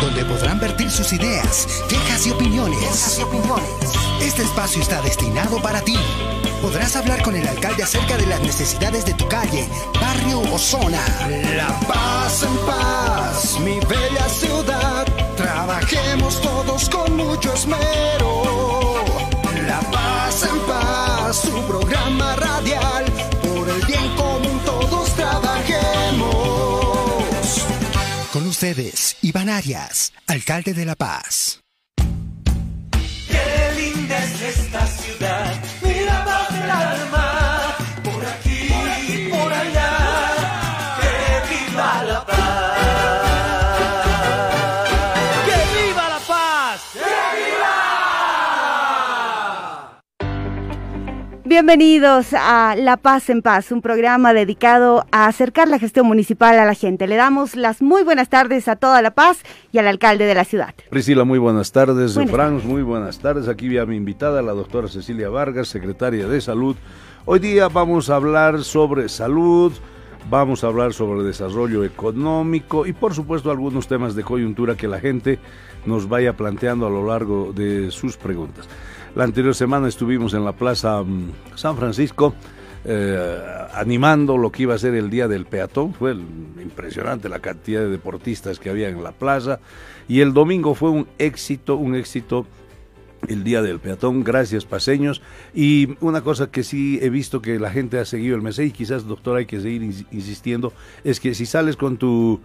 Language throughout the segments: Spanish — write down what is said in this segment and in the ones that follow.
donde podrán vertir sus ideas, quejas y opiniones. Este espacio está destinado para ti. Podrás hablar con el alcalde acerca de las necesidades de tu calle, barrio o zona. La paz en paz, mi bella ciudad. Trabajemos todos con mucho esmero. La paz en paz, su programa radial. Por el bien común ustedes, Iván Arias, alcalde de La Paz. Qué linda es esta ciudad, mira paz del alma, Bienvenidos a La Paz en Paz, un programa dedicado a acercar la gestión municipal a la gente. Le damos las muy buenas tardes a toda La Paz y al alcalde de la ciudad. Priscila, muy buenas tardes. Buenas Franz, muy buenas tardes. Aquí vi a mi invitada, la doctora Cecilia Vargas, secretaria de Salud. Hoy día vamos a hablar sobre salud, vamos a hablar sobre desarrollo económico y por supuesto algunos temas de coyuntura que la gente nos vaya planteando a lo largo de sus preguntas. La anterior semana estuvimos en la Plaza mm, San Francisco eh, animando lo que iba a ser el Día del Peatón. Fue impresionante la cantidad de deportistas que había en la plaza. Y el domingo fue un éxito, un éxito el Día del Peatón. Gracias, paseños. Y una cosa que sí he visto que la gente ha seguido el mes y quizás, doctor, hay que seguir ins- insistiendo, es que si sales con tu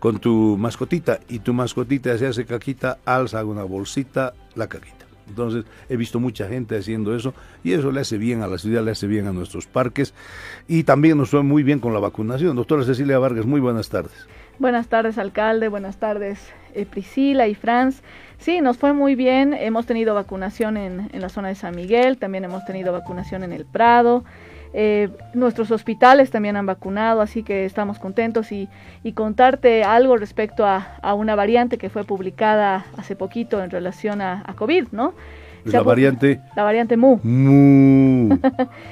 con tu mascotita y tu mascotita se hace caquita, alza una bolsita la caquita. Entonces he visto mucha gente haciendo eso y eso le hace bien a la ciudad, le hace bien a nuestros parques y también nos fue muy bien con la vacunación. Doctora Cecilia Vargas, muy buenas tardes. Buenas tardes, alcalde. Buenas tardes, eh, Priscila y Franz. Sí, nos fue muy bien. Hemos tenido vacunación en, en la zona de San Miguel, también hemos tenido vacunación en el Prado. Eh, nuestros hospitales también han vacunado, así que estamos contentos y, y contarte algo respecto a, a una variante que fue publicada hace poquito en relación a, a COVID, ¿no? La variante La variante Mu. Mu,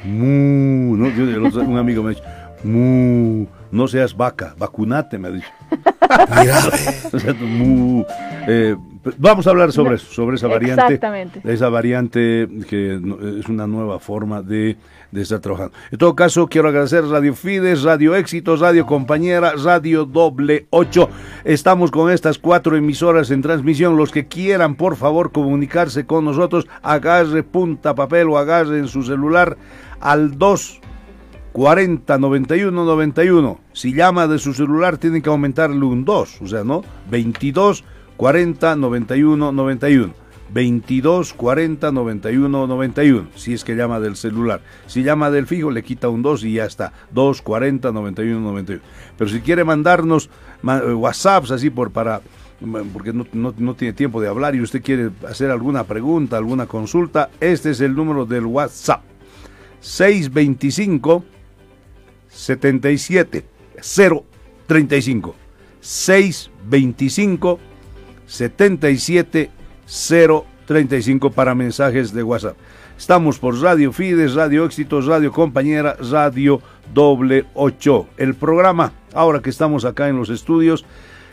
mu, no, yo- un amigo me ha dicho, mu, no seas vaca, vacunate, me ha dicho. O sea, mu, eh, p- vamos a hablar sobre eso, sobre esa variante. Exactamente. Esa variante que es una nueva forma de, de estar trabajando. En todo caso, quiero agradecer Radio Fides, Radio Éxitos, Radio Compañera, Radio Doble 8. Estamos con estas cuatro emisoras en transmisión. Los que quieran, por favor, comunicarse con nosotros, agarre punta papel o agarre en su celular al 2 40 91 91. Si llama de su celular, tienen que aumentarle un 2, o sea, ¿no? 22 40 91 91. 22 40 91 91. Si es que llama del celular. Si llama del fijo, le quita un 2 y ya está. 2 40 91 91. Pero si quiere mandarnos ma- eh, WhatsApps así por para porque no, no- no tiene tiempo de hablar y usted quiere hacer alguna pregunta, alguna consulta, este es el número del WhatsApp. 625 77 035 625 77 035 para mensajes de WhatsApp. Estamos por Radio Fides, Radio Éxitos, Radio Compañera, Radio Doble 8. El programa, ahora que estamos acá en los estudios,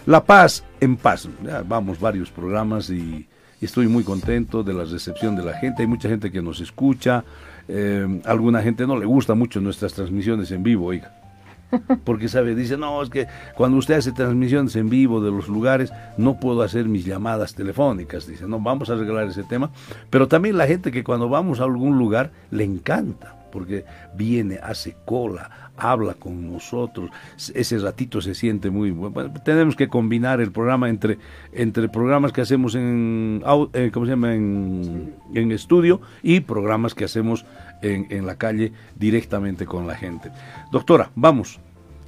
La Paz en Paz. Ya vamos varios programas y, estoy muy contento de la recepción de la gente. Hay mucha gente que nos escucha. eh, alguna gente no le gusta mucho nuestras transmisiones en vivo, oiga. Porque sabe, dice, no, es que cuando usted hace transmisiones en vivo de los lugares, no puedo hacer mis llamadas telefónicas. Dice, no, vamos a arreglar ese tema. Pero también la gente que cuando vamos a algún lugar le encanta, porque viene, hace cola, habla con nosotros, ese ratito se siente muy bueno. Bueno, tenemos que combinar el programa entre, entre programas que hacemos en, eh, ¿cómo se llama? En, en estudio y programas que hacemos en, en la calle directamente con la gente. Doctora, vamos.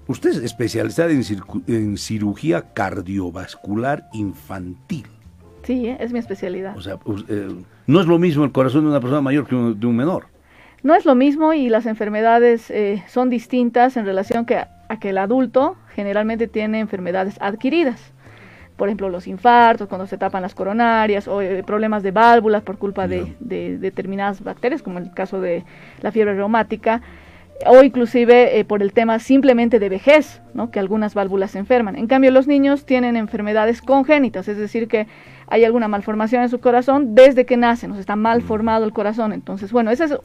Usted es especializada en, en cirugía cardiovascular infantil. Sí, es mi especialidad. O sea, eh, no es lo mismo el corazón de una persona mayor que de un menor. No es lo mismo y las enfermedades eh, son distintas en relación que, a que el adulto generalmente tiene enfermedades adquiridas. Por ejemplo, los infartos, cuando se tapan las coronarias, o eh, problemas de válvulas por culpa de, de determinadas bacterias, como el caso de la fiebre reumática. o inclusive eh, por el tema simplemente de vejez, ¿no? que algunas válvulas se enferman. En cambio, los niños tienen enfermedades congénitas, es decir, que hay alguna malformación en su corazón desde que nacen, o sea, está mal mm. formado el corazón. Entonces, bueno, esa es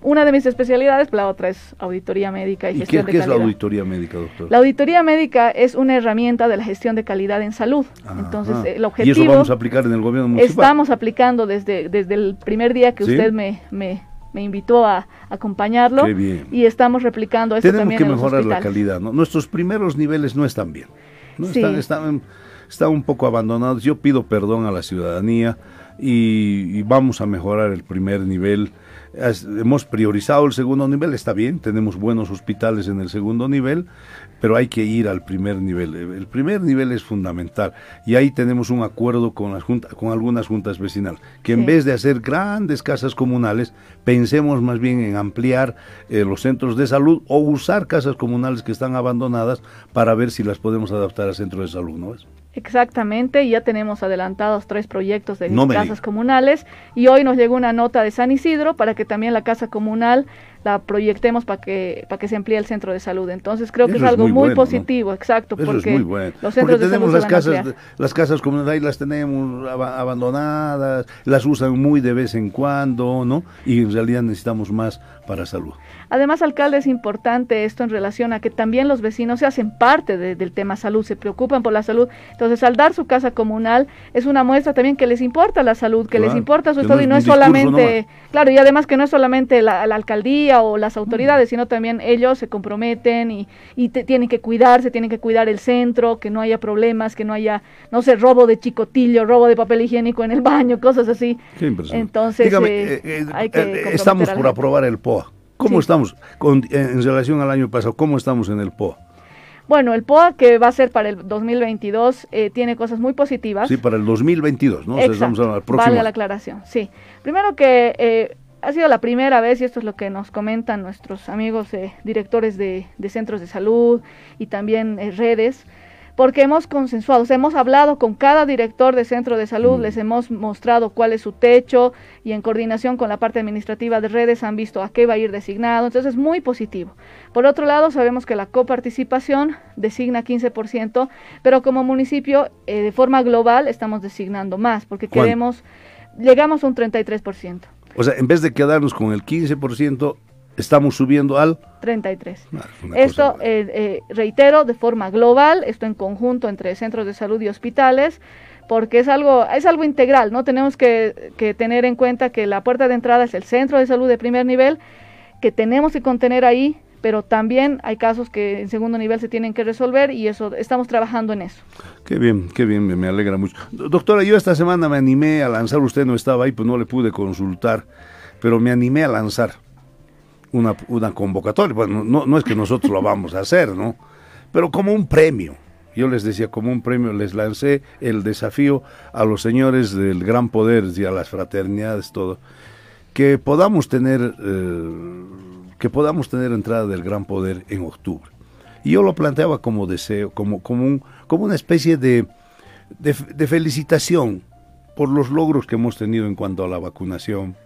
una de mis especialidades, la otra es auditoría médica y, gestión qué, de calidad. ¿Qué es la auditoría médica, doctor? La auditoría médica es una herramienta de la gestión de calidad en salud. Entonces, el objetivo... ¿Y eso vamos a aplicar en el gobierno municipal? Estamos aplicando desde, desde el primer día que usted me, me, me invitó a acompañarlo y estamos replicando esto Tenemos que mejorar la calidad, ¿no? Nuestros primeros niveles no están bien. No están, están está un poco abandonado. Yo pido perdón a la ciudadanía y, vamos a mejorar el primer nivel. hemos priorizado el segundo nivel, está bien, tenemos buenos hospitales en el segundo nivel, pero hay que ir al primer nivel. El primer nivel es fundamental y ahí tenemos un acuerdo con, las con algunas juntas vecinales, que en vez de hacer grandes casas comunales, pensemos más bien en ampliar eh, los centros de salud o usar casas comunales que están abandonadas para ver si las podemos adaptar a centros de salud, ¿no es? Exactamente, ya tenemos adelantados tres proyectos de casas comunales y hoy nos llegó una nota de San Isidro para que también la casa comunal la proyectemos para que para que se amplíe el centro de salud. Entonces creo que es algo muy, positivo, exacto, porque los centros tenemos las casas las casas comunales ahí las tenemos abandonadas, las usan muy de vez en cuando, ¿no? Y en realidad necesitamos más para salud. Además, alcalde, es importante esto en relación a que también los vecinos se hacen parte del tema salud, se preocupan por la salud. Entonces, al dar su casa comunal, es una muestra también que les importa la salud, que les importa su estado y no es solamente, claro, y además que no es solamente la, alcaldía o las autoridades, sino también ellos se comprometen y, y tienen que cuidarse, tienen que cuidar el centro, que no haya problemas, que no haya, no sé, robo de chicotillo, robo de papel higiénico en el baño, cosas así. Entonces, eh, eh, hay que eh, estamos por aprobar el POA. ¿Cómo estamos en relación al año pasado? ¿Cómo estamos en el POA? Bueno, el POA que va a ser para el 2022 eh, tiene cosas muy positivas. Sí, para el 2022, ¿no? Exacto. O próximo. Vale la aclaración, sí. Primero que eh, ha sido la primera vez, y esto es lo que nos comentan nuestros amigos eh, directores de, centros de salud y también redes, porque hemos consensuado, hemos hablado con cada director de centro de salud, mm. les hemos mostrado cuál es su techo y en coordinación con la parte administrativa de redes han visto a qué va a ir designado, entonces es muy positivo. Por otro lado, sabemos que la coparticipación designa 15%, pero como municipio eh, de forma global estamos designando más, porque queremos, llegamos a un 33%. O sea, en vez de quedarnos con el 15%, estamos subiendo al 33. Ah, esto, eh, eh, reitero, de forma global, esto en conjunto entre centros de salud y hospitales, porque es algo, es algo integral, ¿no? Tenemos que, que tener en cuenta que la puerta de entrada es el centro de salud de primer nivel, que tenemos que contener ahí, pero también hay casos que en segundo nivel se tienen que resolver y eso estamos trabajando en eso. Qué bien, qué bien, me, alegra mucho. Doctora, yo esta semana me animé a lanzar, usted no estaba ahí, pues no le pude consultar, pero me animé a lanzar una, una convocatoria. Bueno, no, no es que nosotros lo vamos a hacer, ¿no? Pero como un premio. Yo les decía, como un premio, les lancé el desafío a los señores del gran poder y a las fraternidades, todo, que podamos tener, eh, que podamos tener entrada del gran poder en octubre. Y yo lo planteaba como deseo, como, como, un, como una especie de, de, de felicitación por los logros que hemos tenido en cuanto a la vacunación,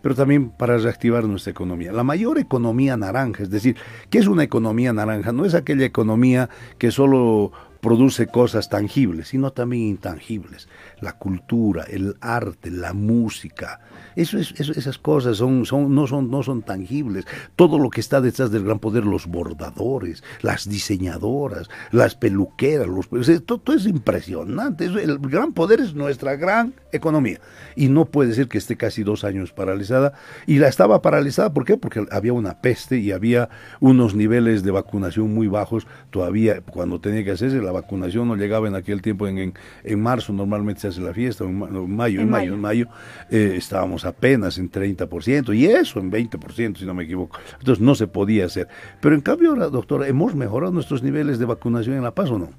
pero también para reactivar nuestra economía. La mayor economía naranja, es decir, ¿qué es una economía naranja? No es aquella economía que solo produce cosas tangibles, sino también intangibles. La cultura, el arte, la música, eso es, esas cosas son, son, no, son, no son tangibles. Todo lo que está detrás del gran poder, los bordadores, las diseñadoras, las peluqueras, los, todo, es impresionante. El gran poder es nuestra gran economía. Y no puede ser que esté casi dos años paralizada. Y la estaba paralizada, ¿por qué? Porque había una peste y había unos niveles de vacunación muy bajos. Todavía, cuando tenía que hacerse, la vacunación no llegaba en aquel tiempo, en, en, marzo normalmente se hace la fiesta, en, mayo, en, mayo, en mayo, eh, estábamos apenas en 30% y eso en 20%, si no me equivoco. Entonces no se podía hacer. Pero en cambio ahora, doctora, ¿hemos mejorado nuestros niveles de vacunación en La Paz o no?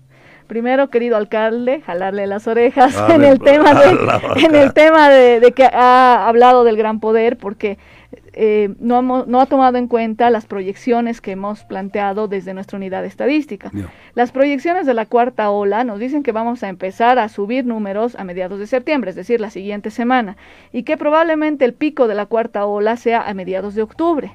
Primero, querido alcalde, jalarle las orejas en, el tema de, en el tema de que ha hablado del gran poder, porque eh, no, no, ha tomado en cuenta las proyecciones que hemos planteado desde nuestra unidad estadística. Las proyecciones de la cuarta ola nos dicen que vamos a empezar a subir números a mediados de septiembre, es decir, la siguiente semana, y que probablemente el pico de la cuarta ola sea a mediados de octubre.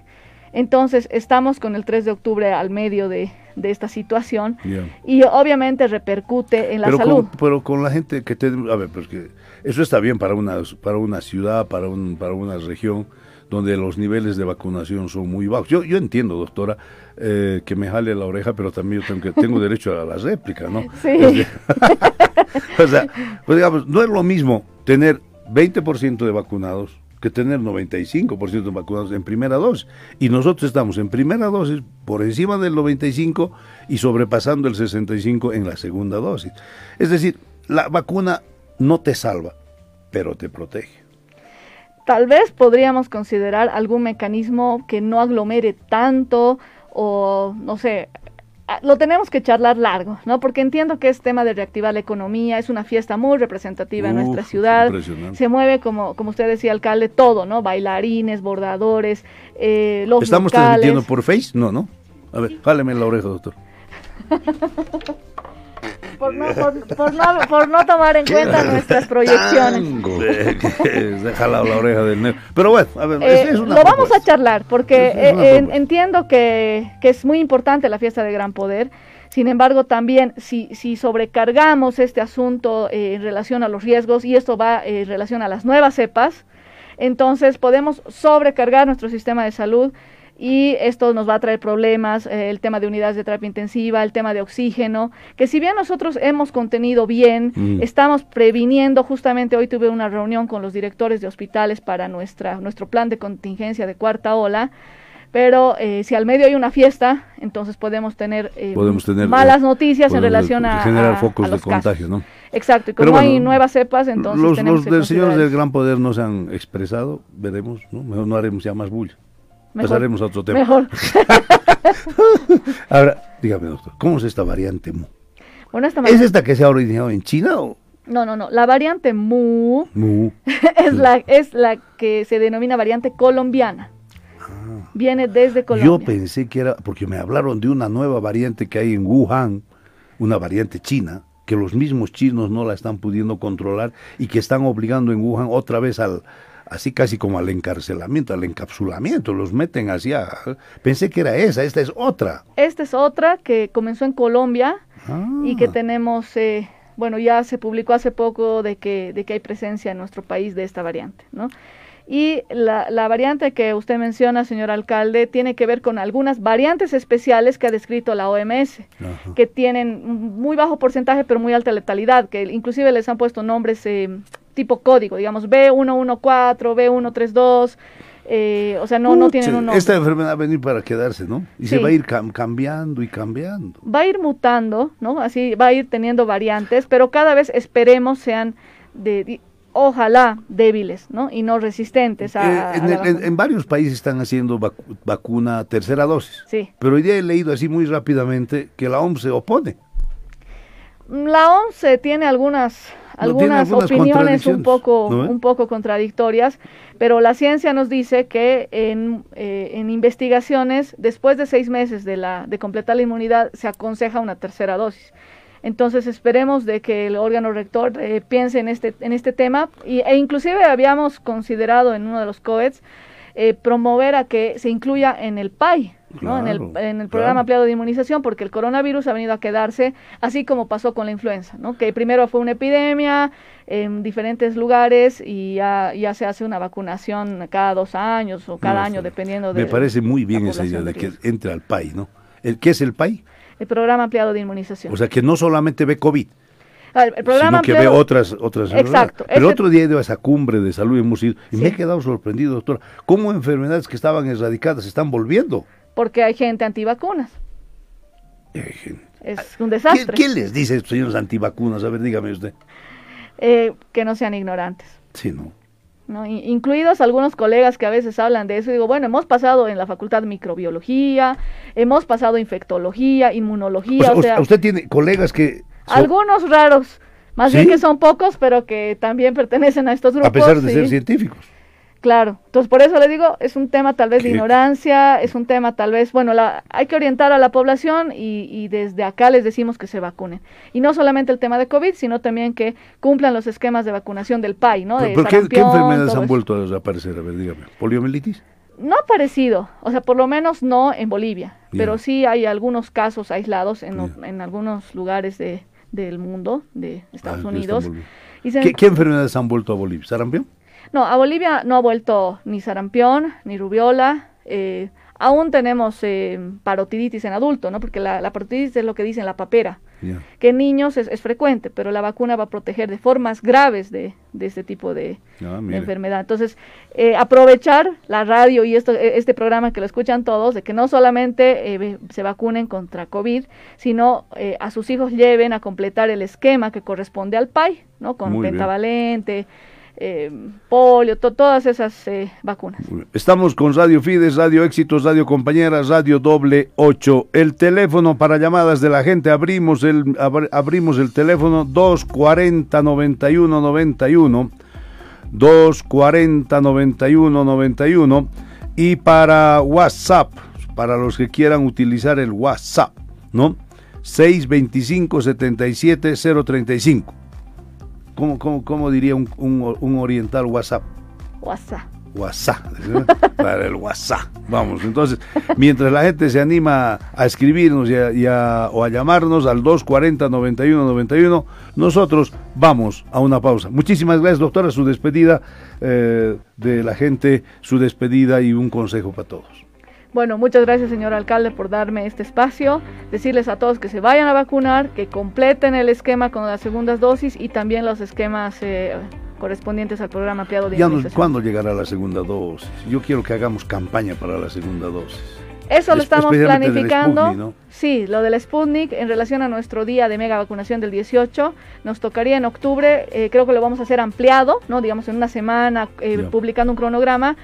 Entonces, estamos con el 3 de octubre al medio de, de esta situación y obviamente repercute en la pero salud. Con, pero con la gente que te... A ver, pues que eso está bien para una, para una ciudad, para, un, para una región donde los niveles de vacunación son muy bajos. Yo, yo entiendo, doctora, eh, que me jale la oreja, pero también yo tengo, que, tengo derecho a la réplica, ¿no? Sí. Es de- o sea, pues digamos, no es lo mismo tener 20% de vacunados que tener 95% de vacunados en primera dosis. Y nosotros estamos en primera dosis por encima del 95 y sobrepasando el 65 en la segunda dosis. Es decir, la vacuna no te salva, pero te protege. Tal vez podríamos considerar algún mecanismo que no aglomere tanto o no sé, lo tenemos que charlar largo, ¿no? Porque entiendo que es tema de reactivar la economía, es una fiesta muy representativa en nuestra ciudad. impresionante. Se mueve, como, como usted decía, alcalde, todo, ¿no? Bailarines, bordadores, eh, los ¿Estamos locales. transmitiendo por Face? No, ¿no? A ver, jáleme la oreja, doctor. Por no, por, por no, por no tomar en cuenta nuestras proyecciones. Déjala la oreja del negro. Pero bueno, a ver, Eh, es, una lo vamos a charlar porque eh, entiendo que, que es muy importante la fiesta de Gran Poder. Sin embargo, también si, si sobrecargamos este asunto eh, en relación a los riesgos y esto va eh, en relación a las nuevas cepas, entonces podemos sobrecargar nuestro sistema de salud y esto nos va a traer problemas, eh, el tema de unidades de terapia intensiva, el tema de oxígeno, que si bien nosotros hemos contenido bien, Mm. estamos previniendo, justamente hoy tuve una reunión con los directores de hospitales para nuestra, nuestro plan de contingencia de cuarta ola, pero eh, si al medio hay una fiesta, entonces podemos tener, eh, Podemos tener, malas eh, noticias en relación a, generar focos a de los contagio, ¿no? Exacto, y como hay nuevas cepas, entonces los tenemos los que del señores del gran poder no se han expresado, veremos, ¿no? Mejor no haremos ya más bulla. Mejor. Pasaremos a otro tema. Mejor. Ahora, dígame, doctor, ¿cómo es esta variante Mu? Bueno, esta ¿Es esta que se ha originado en China o No, no, no. La variante Mu Mu? es la, es la que se denomina variante colombiana. Viene desde Yo Colombia. pensé que era, porque me hablaron de una nueva variante que hay en Wuhan, una variante china, que los mismos chinos no la están pudiendo controlar y que están obligando en Wuhan otra vez al, así casi como al encarcelamiento, al encapsulamiento, los meten hacia... Pensé que era esa, esta es otra. Esta es otra que comenzó en Colombia y que Ah. tenemos, eh, bueno, ya se publicó hace poco de que, de que hay presencia en nuestro país de esta variante, ¿no? Y la, la variante que usted menciona, señor alcalde, tiene que ver con algunas variantes especiales que ha descrito la OMS, Ajá. que tienen muy bajo porcentaje pero muy alta letalidad, que inclusive les han puesto nombres eh, tipo código, digamos B114, B132, eh, o sea, no, no tienen un nombre. Esta enfermedad va a venir para quedarse, ¿no? Y se va a ir cam- cambiando y cambiando. va a ir mutando, ¿no? Así va a ir teniendo variantes, pero cada vez esperemos sean de, ojalá débiles, ¿no? Y no resistentes a, Eh, a en, la el- en- vacuna. en varios países están haciendo vacu- vacuna tercera dosis. Sí. Pero hoy día he leído así muy rápidamente que la OMS se opone. La OMS tiene algunas algunas algunas opiniones un poco un poco contradictorias, pero la ciencia nos dice que en, eh, en investigaciones después de seis meses de la de completar la inmunidad se aconseja una tercera dosis. Entonces esperemos de que el órgano rector eh, piense en este en este tema. Y, e inclusive habíamos considerado en uno de los COETS eh, promover a que se incluya en el PAI, ¿no? en el, en el programa claro. ampliado de inmunización, porque el coronavirus ha venido a quedarse, así como pasó con la influenza, ¿no? que primero fue una epidemia en diferentes lugares y ya, ya se hace una vacunación cada dos años o cada No, año, dependiendo de Me parece muy bien esa idea de que entre al PAI, ¿no? ¿El, ¿Qué es el PAI? El programa ampliado de inmunización. O sea, que no solamente ve COVID, Ah, el programa sino que ve ampliado- otras otras Exacto. enfermedades. Pero el otro día he ido a esa cumbre de salud hemos ido y Sí. me he quedado sorprendido, doctora, cómo enfermedades que estaban erradicadas se están volviendo. Porque hay gente antivacunas. Gente, Es un ¿Qué, desastre. qué les dice señores antivacunas? A ver, dígame usted. Eh, que no sean ignorantes. Sí, ¿no? ¿no? Incluidos algunos colegas que a veces hablan de eso, digo, bueno, hemos pasado en la facultad de microbiología, hemos pasado infectología, inmunología, O sea, o sea, usted tiene colegas que... son- algunos raros, más ¿Sí? bien que son pocos, pero que también pertenecen a estos grupos. a pesar de sí. ser científicos. Claro, entonces por eso le digo, es un tema tal vez de ¿Qué? ignorancia, es un tema tal vez, bueno, la, hay que orientar a la población y, y desde acá les decimos que se vacunen. Y no solamente el tema de COVID, sino también que cumplan los esquemas de vacunación del PAI, ¿no? De ¿Pero qué, qué enfermedades han vuelto a desaparecer? A ver, dígame. ¿Poliomielitis? no ha aparecido, o sea, por lo menos no en Bolivia, pero sí hay algunos casos aislados en, en algunos lugares de, del mundo, de Estados ah, Unidos. ¿Qué, enfermedades han vuelto a Bolivia? ¿Sarampión? No, a Bolivia no ha vuelto ni sarampión, ni rubiola. Eh, aún tenemos eh, parotiditis en adulto, ¿no? Porque la, la, parotiditis es lo que dicen la papera, que en niños es, frecuente, pero la vacuna va a proteger de formas graves de, este tipo de, ah, enfermedad. Entonces, eh, aprovechar la radio y esto, e, este programa que lo escuchan todos, de que no solamente eh, se vacunen contra COVID, sino a sus hijos lleven a completar el esquema que corresponde al PAI, ¿no? Con pentavalente, eh, polio, todas esas eh, vacunas. Estamos con Radio Fides, Radio Éxitos, Radio Compañeras, Radio Doble 8. El teléfono para llamadas de la gente, abrimos el, abrimos el teléfono 240 91 91, 240 91 91 y para WhatsApp, para los que quieran utilizar el WhatsApp, ¿no? 625 77 035. ¿Cómo, cómo, cómo diría un, un, oriental WhatsApp? WhatsApp. WhatsApp, para el WhatsApp. Vamos, entonces, mientras la gente se anima a escribirnos y a, o a llamarnos al 240-9191, nosotros vamos a una pausa. Muchísimas gracias, doctora, su despedida eh, de la gente, su despedida y un consejo para todos. Bueno, muchas gracias señor alcalde por darme este espacio. Decirles a todos que se vayan a vacunar, que completen el esquema con las segundas dosis y también los esquemas eh, correspondientes al programa ampliado de ya ¿Cuándo llegará la segunda dosis? Yo quiero que hagamos campaña para la segunda dosis. Eso lo estamos planificando. Sí, lo del Sputnik en relación a nuestro día de mega vacunación del 18 nos tocaría en octubre. Eh, creo que lo vamos a hacer ampliado, no, digamos en una semana, eh, publicando un cronograma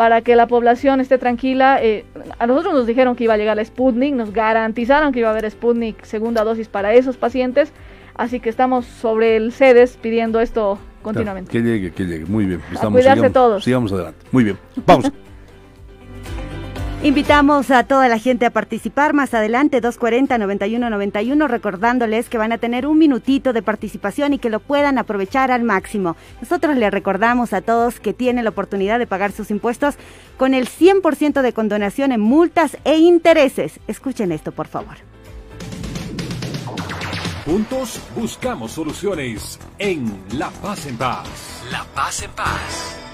para que la población esté tranquila. Eh, a nosotros nos dijeron que iba a llegar la Sputnik, nos garantizaron que iba a haber Sputnik segunda dosis para esos pacientes, así que estamos sobre el CEDES pidiendo esto continuamente. que llegue, que llegue, muy bien. Estamos, cuidarse todos. Sigamos adelante, muy bien. Vamos. Invitamos a toda la gente a participar más adelante, 240-9191, recordándoles que van a tener un minutito de participación y que lo puedan aprovechar al máximo. Nosotros les recordamos a todos que tienen la oportunidad de pagar sus impuestos con el 100% de condonación en multas e intereses. Escuchen esto, por favor. Juntos buscamos soluciones en La Paz en Paz. La Paz en Paz.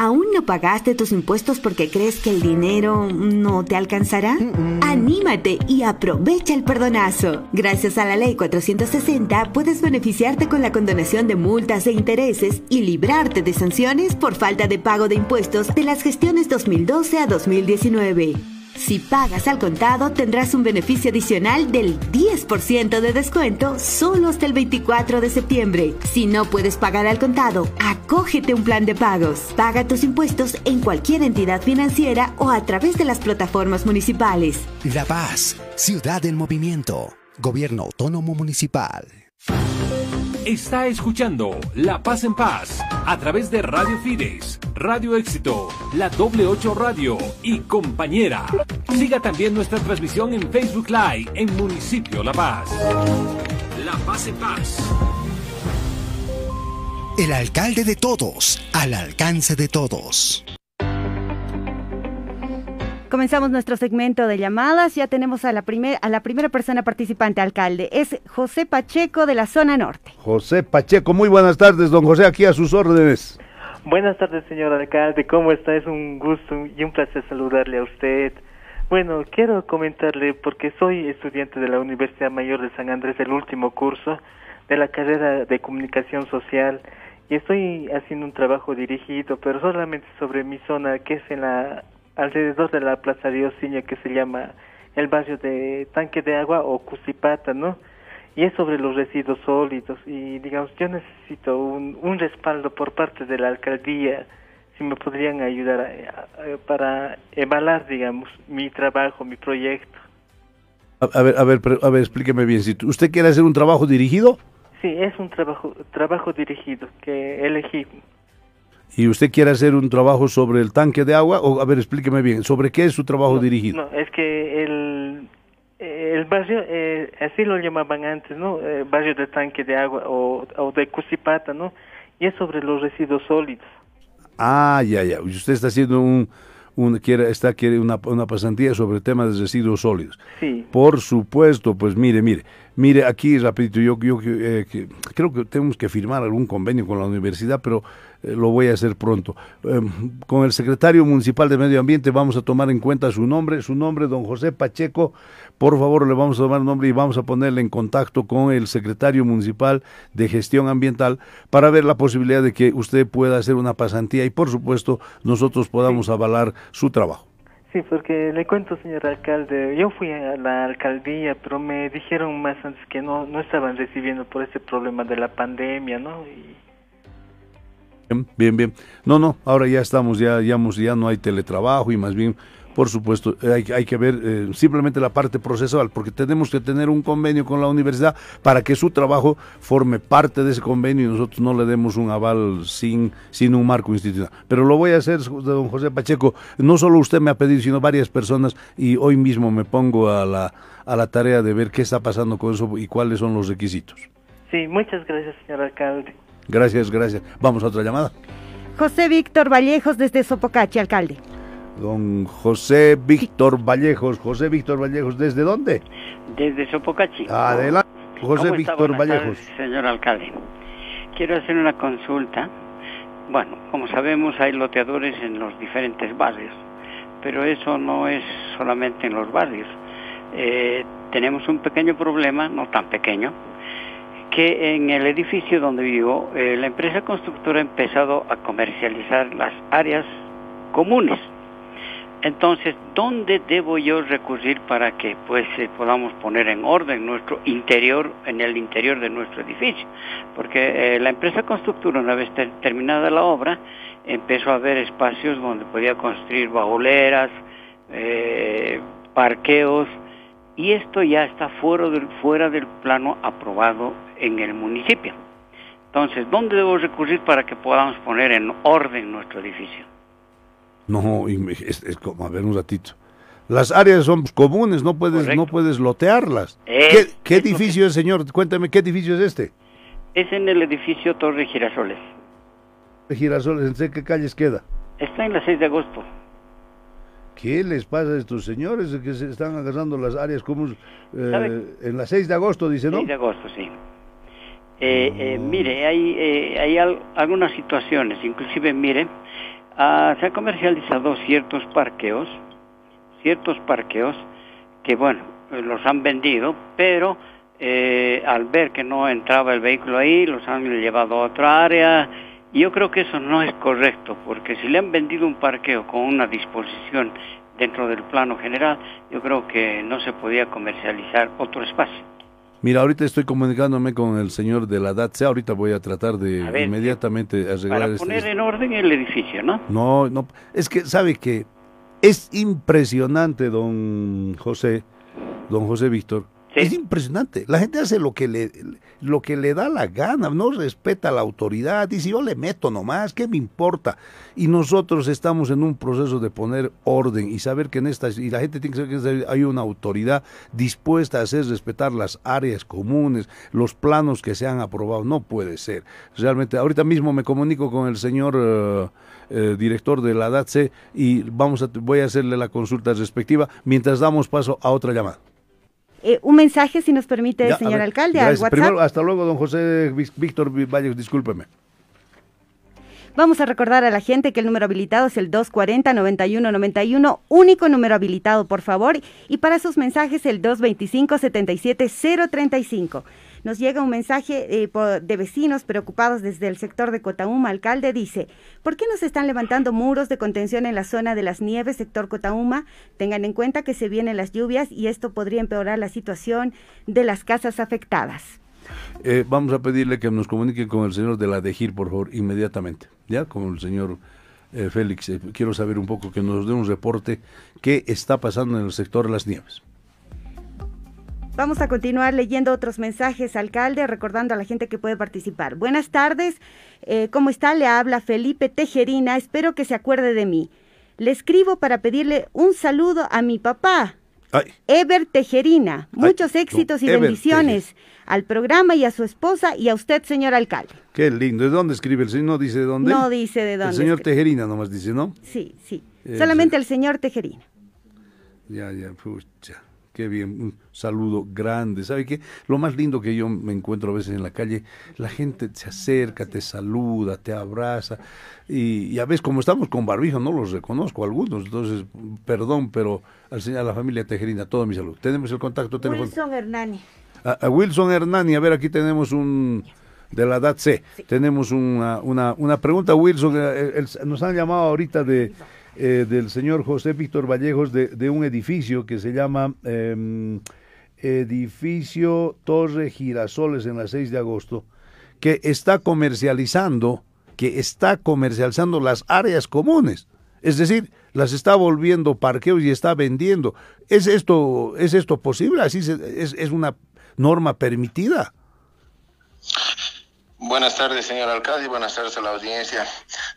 ¿Aún no pagaste tus impuestos porque crees que el dinero no te alcanzará? Anímate y aprovecha el perdonazo. Gracias a la Ley 460 puedes beneficiarte con la condonación de multas e intereses y librarte de sanciones por falta de pago de impuestos de las gestiones 2012 a 2019. Si pagas al contado, tendrás un beneficio adicional del 10% de descuento solo hasta el 24 de septiembre. Si no puedes pagar al contado, acógete un plan de pagos. Paga tus impuestos en cualquier entidad financiera o a través de las plataformas municipales. La Paz, Ciudad del Movimiento, Gobierno Autónomo Municipal. Está escuchando La Paz en Paz a través de Radio Fides, Radio Éxito, La Doble 8 Radio y Compañera. Siga también nuestra transmisión en Facebook Live en Municipio La Paz. La Paz en Paz. El alcalde de todos, al alcance de todos. Comenzamos nuestro segmento de llamadas. Ya tenemos a la, a la primera persona participante, alcalde. Es José Pacheco de la zona norte. José Pacheco, muy buenas tardes, don José, aquí a sus órdenes. Buenas tardes, señor alcalde. ¿Cómo está? Es un gusto y un placer saludarle a usted. Bueno, quiero comentarle porque soy estudiante de la Universidad Mayor de San Andrés del último curso de la carrera de comunicación social y estoy haciendo un trabajo dirigido, pero solamente sobre mi zona que es en la alrededor de la Plaza Diosiña que se llama el barrio de Tanque de Agua o Cusipata, ¿no? Y es sobre los residuos sólidos y digamos, yo necesito un, un respaldo por parte de la alcaldía, si me podrían ayudar para evaluar, digamos, mi trabajo, mi proyecto. A, ver, a ver, a ver, explíqueme bien, si usted quiere hacer un trabajo dirigido. Sí, es un trabajo, trabajo dirigido que elegí y usted quiere hacer un trabajo sobre el tanque de agua, o a ver, explíqueme bien, ¿sobre qué es su trabajo dirigido? No, es que el, el barrio, eh, así lo llamaban antes, ¿no? El eh, barrio de tanque de agua o, o de Cusipata, ¿no? Y es sobre los residuos sólidos. Ah, ya, ya. Usted está haciendo un, un quiere, está quiere una, una pasantía sobre temas de residuos sólidos. Sí. Por supuesto, pues mire, mire, mire, aquí rapidito, yo, yo eh, que- creo que tenemos que firmar algún convenio con la universidad, pero eh, lo voy a hacer pronto. Eh, con el secretario municipal de Medio Ambiente vamos a tomar en cuenta su nombre, su nombre, don José Pacheco. Por favor, le vamos a tomar el nombre y vamos a ponerle en contacto con el secretario municipal de gestión ambiental para ver la posibilidad de que usted pueda hacer una pasantía y, por supuesto, nosotros podamos avalar su trabajo. Sí, porque le cuento, señor alcalde, yo fui a la alcaldía, pero me dijeron más antes que no, no estaban recibiendo por ese problema de la pandemia, ¿no? Y Bien, bien. No, no, ahora ya estamos, ya, ya no hay teletrabajo y más bien, por supuesto, eh, hay, hay que ver eh, simplemente la parte procesual, porque tenemos que tener un convenio con la universidad para que su trabajo forme parte de ese convenio y nosotros no le demos un aval sin, sin un marco institucional. Pero lo voy a hacer, don José Pacheco, no solo usted me ha pedido, sino varias personas y hoy mismo me pongo a la, a la tarea de ver qué está pasando con eso y cuáles son los requisitos. sí, muchas gracias, señor alcalde. Gracias, gracias. Vamos a otra llamada. José Víctor Vallejos desde Sopocachi, alcalde. Don José Víctor Vallejos. José Víctor Vallejos, ¿desde dónde? Desde Sopocachi. Adelante, José. Víctor Vallejos. tardes, señor alcalde. Quiero hacer una consulta. Bueno, como sabemos hay loteadores en los diferentes barrios, pero eso no es solamente en los barrios. Eh, tenemos un pequeño problema, no tan pequeño, que en el edificio donde vivo, eh, la empresa constructora ha empezado a comercializar las áreas comunes. Entonces, ¿dónde debo yo recurrir para que pues eh, podamos poner en orden nuestro interior, en el interior de nuestro edificio? Porque eh, la empresa constructora, una vez ter- terminada la obra, empezó a ver espacios donde podía construir baúleras, eh, parqueos, y esto ya está fuera del, fuera del plano aprobado en el municipio. Entonces, ¿dónde debo recurrir para que podamos poner en orden nuestro edificio? No, y es, es como, a ver un ratito. Las áreas son comunes, no puedes, no puedes lotearlas. Es- ¿Qué, edificio es, señor? Cuéntame, ¿qué edificio es este? Es en el edificio Torre Girasoles. De Girasoles, ¿en qué calles queda? Está en la 6 de agosto. ¿Qué les pasa a estos señores que se están agarrando las áreas comunes? eh, en la 6 de agosto, dice, ¿no? 6 de agosto, sí. Eh, eh, mire, hay, eh, hay al- algunas situaciones, inclusive, mire, ah, se han comercializado ciertos parqueos, ciertos parqueos que, bueno, eh, los han vendido, pero eh, al ver que no entraba el vehículo ahí, los han llevado a otra área. Y yo creo que eso no es correcto, porque si le han vendido un parqueo con una disposición dentro del plano general, yo creo que no se podía comercializar otro espacio. Mira, ahorita estoy comunicándome con el señor de la DATSE, ahorita voy a tratar de A ver, inmediatamente arreglar Para este- poner en orden el edificio, ¿no? No, no, es que sabe que es impresionante, don José, don José Víctor. Es impresionante. La gente hace lo que le lo que le da la gana, no respeta la autoridad, dice yo le meto nomás, ¿qué me importa? Y nosotros estamos en un proceso de poner orden y saber que en estas y la gente tiene que saber que hay una autoridad dispuesta a hacer respetar las áreas comunes, los planos que se han aprobado, no puede ser. Realmente ahorita mismo me comunico con el señor eh, eh, director de la DATSE y vamos a voy a hacerle la consulta respectiva mientras damos paso a otra llamada. Eh, un mensaje, si nos permite, Ya, señor ver, alcalde, gracias. al WhatsApp. Primero, hasta luego, don José Ví- Víctor Valles, discúlpeme. Vamos a recordar a la gente que el número habilitado es el 240-9191, único número habilitado, por favor. Y para sus mensajes, el 225-77-035. Nos llega un mensaje eh, de vecinos preocupados desde el sector de Cotauma. Alcalde dice, ¿por qué no se están levantando muros de contención en la zona de las nieves, sector Cotauma? Tengan en cuenta que se vienen las lluvias y esto podría empeorar la situación de las casas afectadas. Eh, vamos a pedirle que nos comunique con el señor de la DEGIR, por favor, inmediatamente. Ya, con el señor eh, Félix. Quiero saber un poco, que nos dé un reporte qué está pasando en el sector de las nieves. Vamos a continuar leyendo otros mensajes, alcalde, recordando a la gente que puede participar. Buenas tardes, eh, ¿cómo está? Le habla Felipe Tejerina, espero que se acuerde de mí. Le escribo para pedirle un saludo a mi papá, Ever Tejerina. Muchos Ay, éxitos y Ever bendiciones al programa y a su esposa y a usted, señor alcalde. Qué lindo. ¿De dónde escribe el señor? ¿No dice de dónde? No dice de dónde El señor escribe. Tejerina nomás dice, ¿no? Sí, sí. Eh, Solamente el señor Tejerina. Ya, ya, pucha. Qué bien, un saludo grande. ¿Sabe qué? Lo más lindo que yo me encuentro a veces en la calle, la gente se acerca, te saluda, te abraza. Y, a veces, como estamos con barbijo, no los reconozco algunos. Entonces, perdón, pero al señor, a la familia Tejerina, todo mi salud. Tenemos el contacto telefónico. Wilson Hernani. A, a Wilson Hernani, a ver, aquí tenemos un de la edad C. Tenemos una, una, una pregunta, Wilson. eh, el- nos han llamado ahorita de eh, del señor José Víctor Vallejos de, de un edificio que se llama em, Edificio Torre Girasoles en la 6 de agosto, que está comercializando, que está comercializando las áreas comunes. Es decir, las está volviendo parqueos y está vendiendo. ¿Es esto, es esto posible? ¿Así se- es, es una norma permitida? Buenas tardes, señor alcalde, y buenas tardes a la audiencia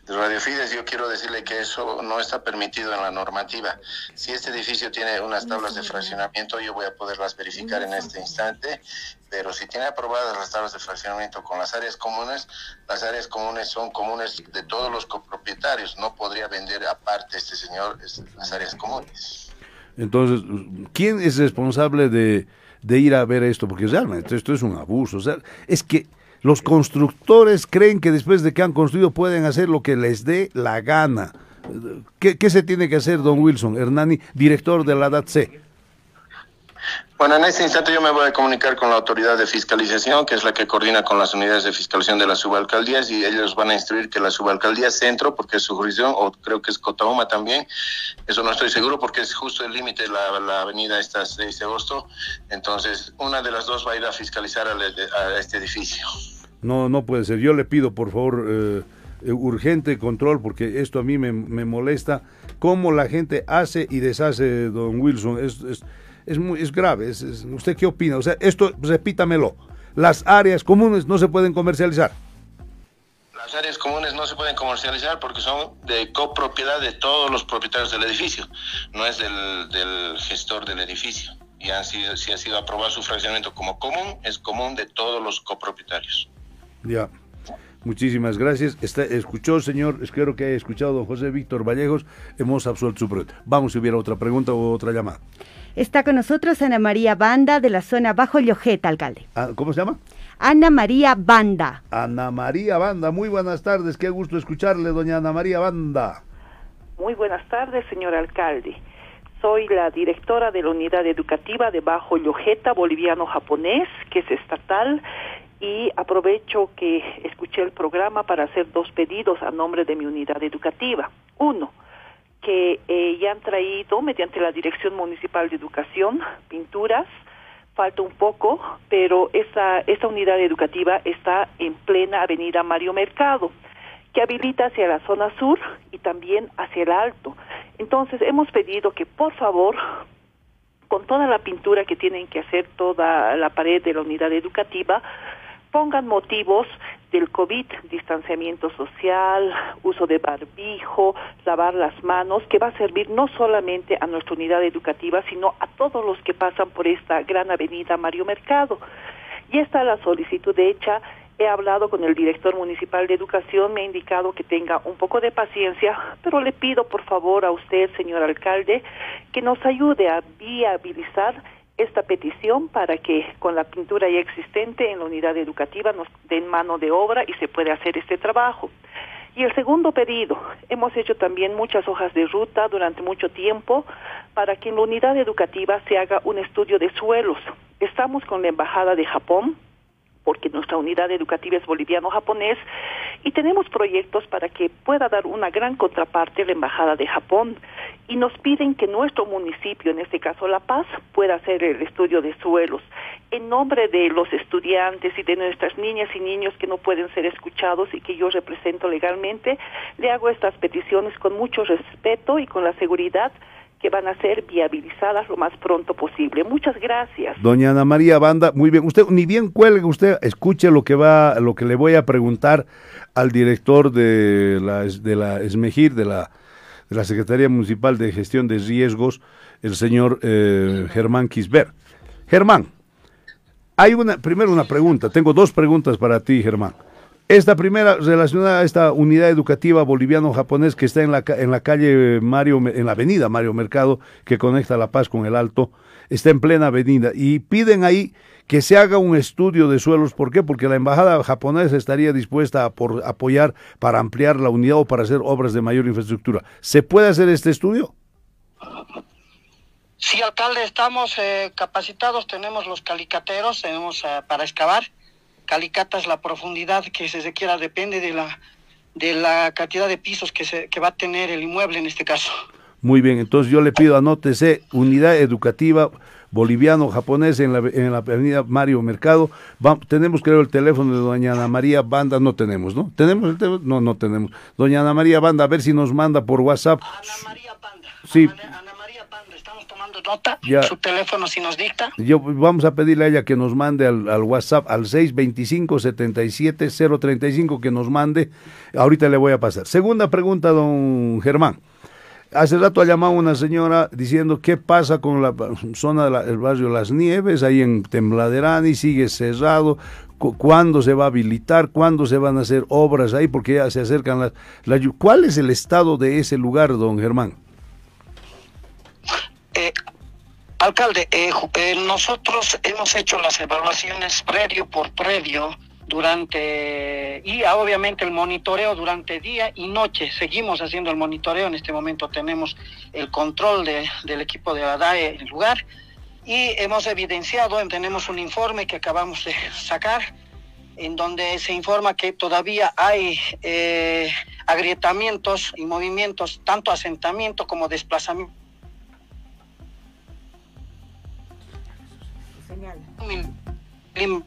de Radio Fides. Yo quiero decirle que eso no está permitido en la normativa. Si este edificio tiene unas tablas de fraccionamiento, yo voy a poderlas verificar en este instante, pero si tiene aprobadas las tablas de fraccionamiento con las áreas comunes, las áreas comunes son comunes de todos los copropietarios. No podría vender aparte este señor las áreas comunes. Entonces, ¿quién es responsable de, de ir a ver esto? Porque realmente esto es un abuso. O sea, es que los constructores creen que después de que han construido pueden hacer lo que les dé la gana. ¿Qué, qué se tiene que hacer, don Wilson Hernani, director de la DATC? Bueno, en este instante yo me voy a comunicar con la autoridad de fiscalización, que es la que coordina con las unidades de fiscalización de las subalcaldías, y ellos van a instruir que la subalcaldía centro, porque es su jurisdicción, o creo que es Cotauma también, eso no estoy seguro porque es justo el límite la, la avenida esta 6 de agosto, entonces una de las dos va a ir a fiscalizar al- a este edificio. No, no puede ser. Yo le pido, por favor, eh, eh, urgente control, porque esto a mí me, me molesta. Cómo la gente hace y deshace, don Wilson, es muy, es grave. Es- es- ¿Usted qué opina? O sea, esto, repítamelo. Las áreas comunes no se pueden comercializar. Las áreas comunes no se pueden comercializar porque son de copropiedad de todos los propietarios del edificio, no es del, del gestor del edificio. Y han sido, si ha sido aprobado su fraccionamiento como común, es común de todos los copropietarios. Ya. Muchísimas gracias. Está, escuchó, señor, espero que haya escuchado don José Víctor Vallejos. Hemos absuelto su pregunta. Vamos si hubiera otra pregunta o otra llamada. Está con nosotros Ana María Banda de la zona Bajo Llojeta, alcalde. Ah, ¿Cómo se llama? Ana María Banda. Ana María Banda. Muy buenas tardes. Qué gusto escucharle, doña Ana María Banda. Muy buenas tardes, señor alcalde. Soy la directora de la unidad educativa de Bajo Llojeta Boliviano-Japonés, que es estatal, y aprovecho que escuché el programa para hacer dos pedidos a nombre de mi unidad educativa. Uno, que eh, ya han traído mediante la Dirección Municipal de Educación pinturas, falta un poco, pero esta, esta unidad educativa está en plena avenida Mario Mercado que habilita hacia la zona sur y también hacia el alto. Entonces hemos pedido que por favor, con toda la pintura que tienen que hacer toda la pared de la unidad educativa, pongan motivos del COVID, distanciamiento social, uso de barbijo, lavar las manos, que va a servir no solamente a nuestra unidad educativa, sino a todos los que pasan por esta gran avenida Mario Mercado. Y está la solicitud hecha. He hablado con el director municipal de educación, me ha indicado que tenga un poco de paciencia, pero le pido por favor a usted, señor alcalde, que nos ayude a viabilizar esta petición para que con la pintura ya existente en la unidad educativa nos den mano de obra y se pueda hacer este trabajo. Y el segundo pedido, hemos hecho también muchas hojas de ruta durante mucho tiempo para que en la unidad educativa se haga un estudio de suelos. Estamos con la Embajada de Japón, porque nuestra unidad educativa es boliviano-japonés, y tenemos proyectos para que pueda dar una gran contraparte la Embajada de Japón. Y nos piden que nuestro municipio, en este caso La Paz, pueda hacer el estudio de suelos. En nombre de los estudiantes y de nuestras niñas y niños que no pueden ser escuchados y que yo represento legalmente, le hago estas peticiones con mucho respeto y con la seguridad que van a ser viabilizadas lo más pronto posible. Muchas gracias. Doña Ana María Banda, muy bien. Usted ni bien cuelgue, usted escuche lo que va, lo que le voy a preguntar al director de la de la ESMEGIR, de la de la Secretaría Municipal de Gestión de Riesgos. el señor eh, Germán Quisber. Germán, hay una, primero una pregunta, tengo dos preguntas para ti, Germán. Esta primera relacionada a esta unidad educativa boliviano-japonés que está en la, en la calle Mario, en la avenida Mario Mercado, que conecta La Paz con el Alto, está en plena avenida y piden ahí que se haga un estudio de suelos. ¿Por qué? Porque la embajada japonesa estaría dispuesta a por, apoyar para ampliar la unidad o para hacer obras de mayor infraestructura. ¿Se puede hacer este estudio? Sí, alcalde, estamos eh, capacitados, tenemos los calicateros, tenemos eh, para excavar. Calicatas, la profundidad que se requiera depende de la, de la cantidad de pisos que, se, que va a tener el inmueble en este caso. Muy bien, entonces yo le pido anótese unidad educativa boliviano-japonés en la, en la avenida Mario Mercado. tenemos creo el teléfono de doña Ana María Banda, no tenemos, ¿no? ¿Tenemos el teléfono? No, no tenemos. Doña Ana María Banda, a ver si nos manda por WhatsApp. Ana María Banda. Sí. Ana, nota. Su teléfono si nos dicta. Yo, vamos a pedirle a ella que nos mande al, al WhatsApp al 625-77-035 que nos mande. Ahorita le voy a pasar. Segunda pregunta, don Germán. Hace rato ha llamado una señora diciendo qué pasa con la zona del barrio Las Nieves, ahí en Tembladerani, sigue cerrado, cuándo se va a habilitar, cuándo se van a hacer obras ahí, porque ya se acercan las... ¿Cuál es el estado de ese lugar, don Germán? Eh, alcalde, eh, eh, nosotros hemos hecho las evaluaciones predio por predio durante y obviamente el monitoreo durante día y noche. Seguimos haciendo el monitoreo. En este momento tenemos el control de, del equipo de la en el lugar y hemos evidenciado, tenemos un informe que acabamos de sacar en donde se informa que todavía hay eh, agrietamientos y movimientos, tanto asentamiento como desplazamiento. Señal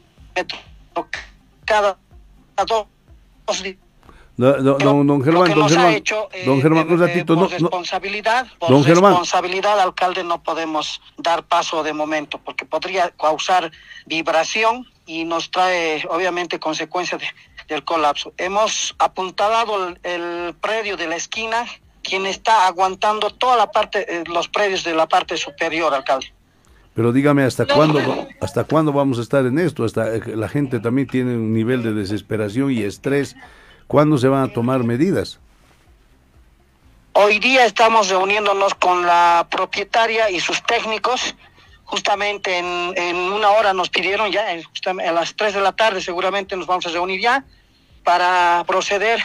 cada dos don, don, don Germán, don Germán, hecho, eh, don Germán, un ratito, por no, responsabilidad, por don responsabilidad, alcalde, no podemos dar paso de momento, porque podría causar vibración y nos trae, obviamente, consecuencias del colapso. Hemos apuntado el, el, predio de la esquina, quien está aguantando toda la parte, eh, los predios de la parte superior, alcalde. Pero dígame, ¿hasta cuándo, ¿hasta cuándo vamos a estar en esto? Hasta eh, la gente también tiene un nivel de desesperación y estrés. ¿Cuándo se van a tomar medidas? Hoy día estamos reuniéndonos con la propietaria y sus técnicos. Justamente en, una hora nos pidieron ya, a las 3 de la tarde seguramente nos vamos a reunir ya para proceder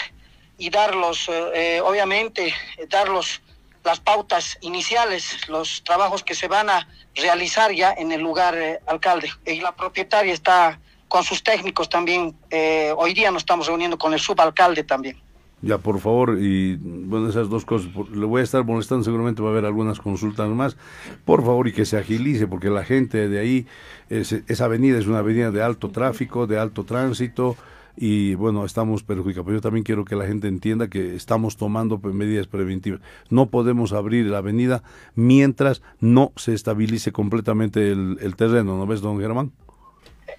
y darlos, eh, eh, obviamente, darlos las pautas iniciales, los trabajos que se van a realizar ya en el lugar eh, alcalde. Y la propietaria está con sus técnicos también. Eh, hoy día nos estamos reuniendo con el subalcalde también. Ya, por favor, y bueno, esas dos cosas, le voy a estar molestando, seguramente va a haber algunas consultas más. Por favor, y que se agilice, porque la gente de ahí, esa avenida es una avenida de alto tráfico, de alto tránsito, y bueno, estamos perjudicados. Pero yo también quiero que la gente entienda que estamos tomando medidas preventivas. No podemos abrir la avenida mientras no se estabilice completamente el, terreno, ¿no ves, don Germán?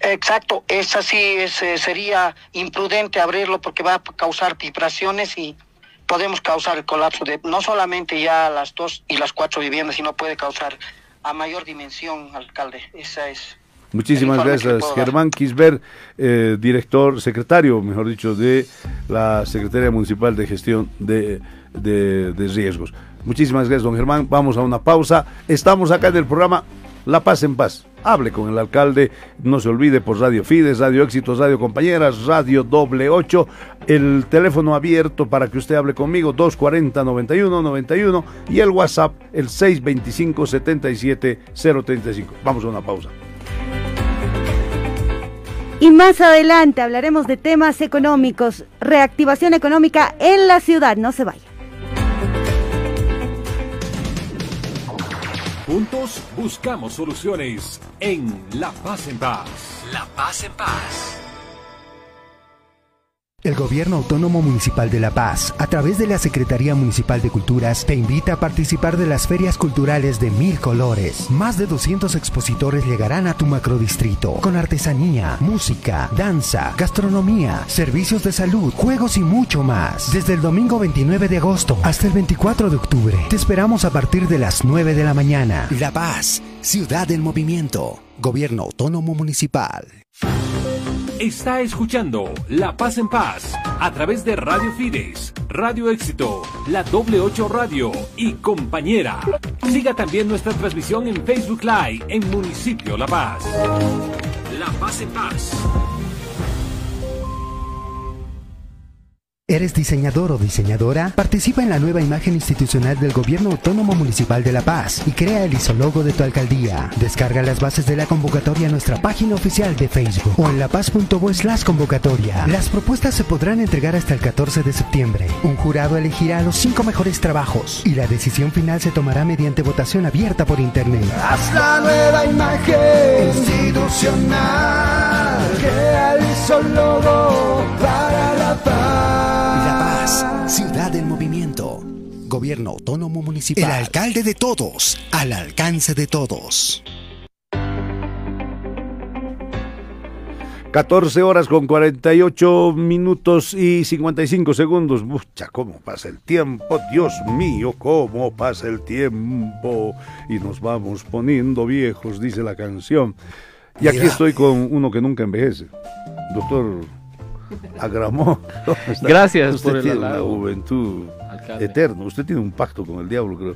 Exacto, es así, es, eh, sería imprudente abrirlo porque va a causar vibraciones y podemos causar el colapso de no solamente ya las dos y las cuatro viviendas, sino puede causar a mayor dimensión, alcalde. Esa es Muchísimas gracias, Germán Quisber, eh, director, secretario, mejor dicho, de la Secretaría Municipal de Gestión de, de, Riesgos. Muchísimas gracias, don Germán. Vamos a una pausa. Estamos acá en el programa La Paz en Paz. Hable con el alcalde, no se olvide por Radio Fides, Radio Éxitos, Radio Compañeras, Radio Doble 8, el teléfono abierto para que usted hable conmigo, 240-9191 y el WhatsApp, el 625-77-035. Vamos a una pausa. Y más adelante hablaremos de temas económicos, reactivación económica en la ciudad. No se vaya. Juntos buscamos soluciones en La Paz en Paz. La Paz en Paz. El Gobierno Autónomo Municipal de La Paz, a través de la Secretaría Municipal de Culturas, te invita a participar de las ferias culturales de mil colores. Más de 200 expositores llegarán a tu macrodistrito con artesanía, música, danza, gastronomía, servicios de salud, juegos y mucho más. Desde el domingo 29 de agosto hasta el 24 de octubre, te esperamos a partir de las 9 de la mañana. La Paz, ciudad del movimiento. Gobierno Autónomo Municipal. Está escuchando La Paz en Paz a través de Radio Fides, Radio Éxito, la doble 8 Radio y compañera. Siga también nuestra transmisión en Facebook Live en Municipio La Paz. La Paz en Paz. ¿Eres diseñador o diseñadora? Participa en la nueva imagen institucional del Gobierno Autónomo Municipal de La Paz y crea el isólogo de tu alcaldía. Descarga las bases de la convocatoria en nuestra página oficial de Facebook o en lapaz.bo slash convocatoria. Las propuestas se podrán entregar hasta el 14 de septiembre. Un jurado elegirá los cinco mejores trabajos y la decisión final se tomará mediante votación abierta por internet. Haz la nueva imagen institucional. Crea el isólogo para la paz. Ciudad del movimiento. Gobierno Autónomo Municipal. El alcalde de todos, al alcance de todos. 14 horas con 48 minutos y 55 segundos. Mucha, cómo pasa el tiempo, Dios mío, cómo pasa el tiempo. Y nos vamos poniendo viejos, dice la canción. Y aquí estoy con uno que nunca envejece. Doctor Agramón. ¿cómo está? Gracias Usted por el tiene una juventud alcalde. eterna. Usted tiene un pacto con el diablo, creo.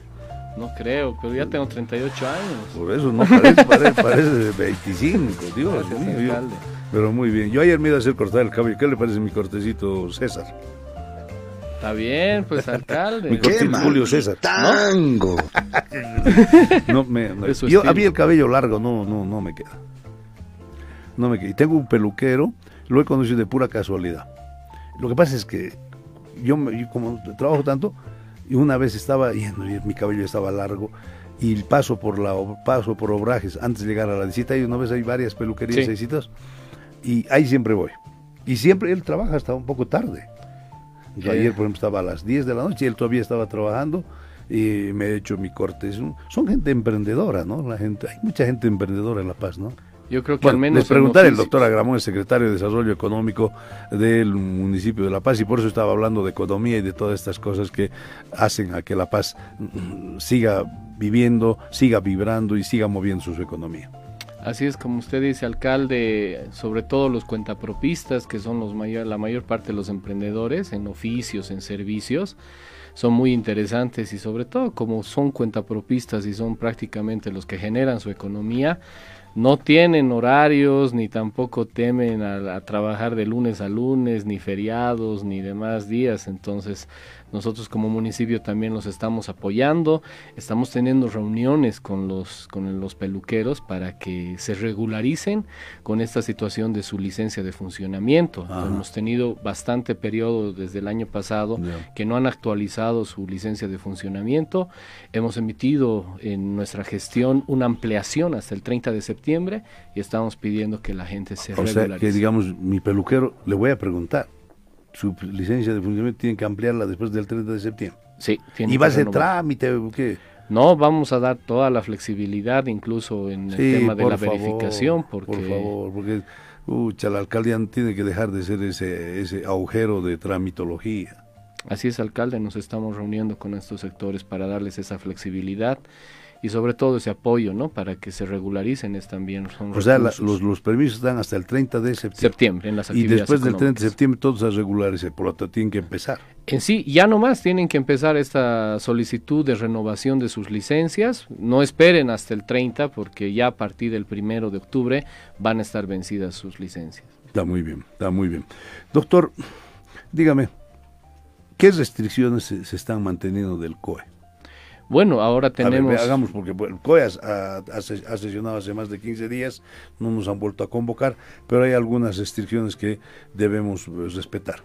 No creo, pero ya tengo 38 años. Por eso no parece, parece, parece de 25, Dios Gracias, mío. yo- alcalde. pero muy bien. Yo ayer me iba a hacer cortar el cabello. ¿Qué le parece mi cortecito César? Está bien, pues alcalde. Mi cortito Julio César. Tango. No, me, no. Yo, a estilo. mí el cabello largo no, no, no me queda. No me queda. Y tengo un peluquero, lo he conocido de pura casualidad. Lo que pasa es que yo, yo como trabajo tanto, y una vez estaba yendo y mi cabello estaba largo y paso por la paso por obrajes antes de llegar a la visita y una vez hay varias peluquerías Sí. y citas y ahí siempre voy. Y siempre él trabaja hasta un poco tarde. Ayer, por ejemplo, estaba a las 10 de la noche y él todavía estaba trabajando y me he hecho mi corte. Un- son gente emprendedora, ¿no? La gente, hay mucha gente emprendedora en La Paz, ¿no? Yo creo que Bueno, al menos. les en preguntaré, el oficio- doctor Agramón, el secretario de Desarrollo Económico del municipio de La Paz, y por eso estaba hablando de economía y de todas estas cosas que hacen a que La Paz mm, siga viviendo, siga vibrando y siga moviendo su economía. Así es como usted dice, alcalde, sobre todo los cuentapropistas, que son los mayor, la mayor parte de los emprendedores en oficios, en servicios, son muy interesantes y sobre todo como son cuentapropistas y son prácticamente los que generan su economía, no tienen horarios ni tampoco temen a, a trabajar de lunes a lunes, ni feriados, ni demás días. Entonces, nosotros como municipio también los estamos apoyando. Estamos teniendo reuniones con los, con los peluqueros para que se regularicen con esta situación de su licencia de funcionamiento. Hemos tenido bastante periodo desde el año pasado que no han actualizado su licencia de funcionamiento. Hemos emitido en nuestra gestión una ampliación hasta el 30 de septiembre y estamos pidiendo que la gente se O sea, que digamos, mi peluquero, le voy a preguntar, su licencia de funcionamiento tiene que ampliarla después del 30 de septiembre. Sí, tiene ¿Y va a ser trámite o qué? No, vamos a dar toda la flexibilidad, incluso en el tema de la favor, verificación, porque Por favor, porque ucha, la alcaldía tiene que dejar de ser ese, ese agujero de tramitología. así es, alcalde, nos estamos reuniendo con estos sectores para darles esa flexibilidad y sobre todo ese apoyo, ¿no? Para que se regularicen es también son O sea, la- los, los permisos están hasta el 30 de septiembre. Septiembre, en las Y actividades después del 30 de septiembre todos a regularse, por lo tanto tienen que empezar. En sí, ya no más tienen que empezar esta solicitud de renovación de sus licencias. No esperen hasta el 30 porque ya a partir del primero de octubre van a estar vencidas sus licencias. Está muy bien, está muy bien. Doctor, dígame, ¿qué restricciones se, se están manteniendo del COE? Bueno, ahora A ver, tenemos... ve, hagamos, porque el COE ha, ha se- ha sesionado hace más de 15 días, no nos han vuelto a convocar, pero hay algunas restricciones que debemos pues, respetar.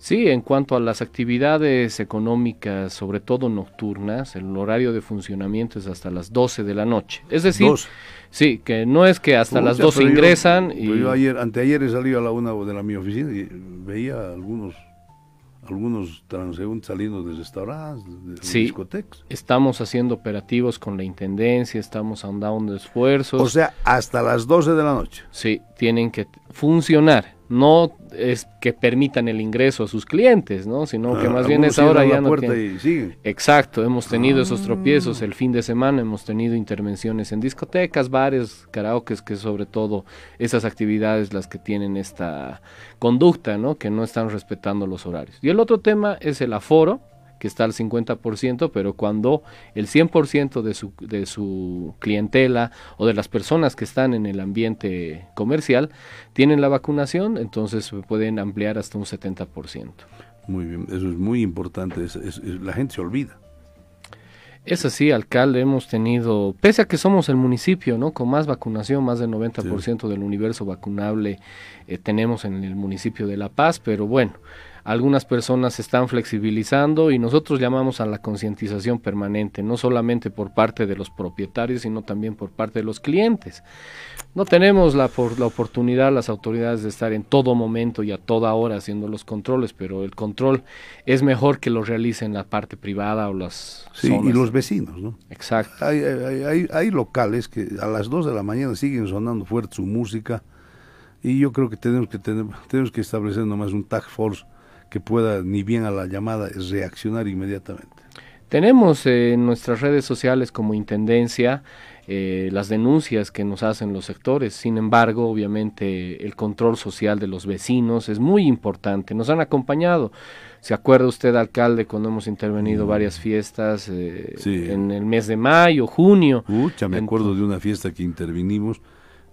Sí, en cuanto a las actividades económicas, sobre todo nocturnas, el horario de funcionamiento es hasta las 12 de la noche. Es decir, Dos. sí, que no es que hasta las Pucha, 12 pero yo- ingresan y... yo ayer, anteayer he salido a la una de la mi oficina y veía algunos algunos transeúntes saliendo de restaurantes, de Sí, discotecas. estamos haciendo operativos con la Intendencia, estamos andando esfuerzos. O sea, hasta las 12 de la noche. Sí, tienen que funcionar. No es que permitan el ingreso a sus clientes, ¿no? Sino que Ah, más bien es ahora ya la no puerta tienen-. Exacto, hemos tenido esos Ah. tropiezos el fin de semana, hemos tenido intervenciones en discotecas, bares, karaokes, que sobre todo esas actividades las que tienen esta conducta, ¿no? Que no están respetando los horarios. Y el otro tema es el aforo, que está al 50%, pero cuando el 100% de su, de su clientela o de las personas que están en el ambiente comercial tienen la vacunación, entonces se pueden ampliar hasta un 70%. Muy bien, eso es muy importante. es- es- es- la gente se olvida. Es así, alcalde, hemos tenido, pese a que somos el municipio, ¿no? Con más vacunación, más del 90% del universo vacunable eh, tenemos en el municipio de La Paz, pero bueno, algunas personas se están flexibilizando y nosotros llamamos a la concientización permanente, no solamente por parte de los propietarios, sino también por parte de los clientes. No tenemos la, por, la oportunidad, las autoridades, de estar en todo momento y a toda hora haciendo los controles, pero el control es mejor que lo realicen la parte privada o las Sí, zonas. y los vecinos, ¿no? Exacto. Hay, hay, hay- hay locales que a las 2 de la mañana siguen sonando fuerte su música y yo creo que tenemos que tener, tenemos que establecer nomás un task force que pueda ni bien a la llamada reaccionar inmediatamente. Tenemos eh, en nuestras redes sociales como Intendencia eh, las denuncias que nos hacen los sectores. Sin embargo, obviamente el control social de los vecinos es muy importante. Nos han acompañado. ¿Se acuerda usted, alcalde, cuando hemos intervenido varias fiestas eh, Sí. en el mes de mayo, junio? Pucha, me acuerdo de una fiesta que intervinimos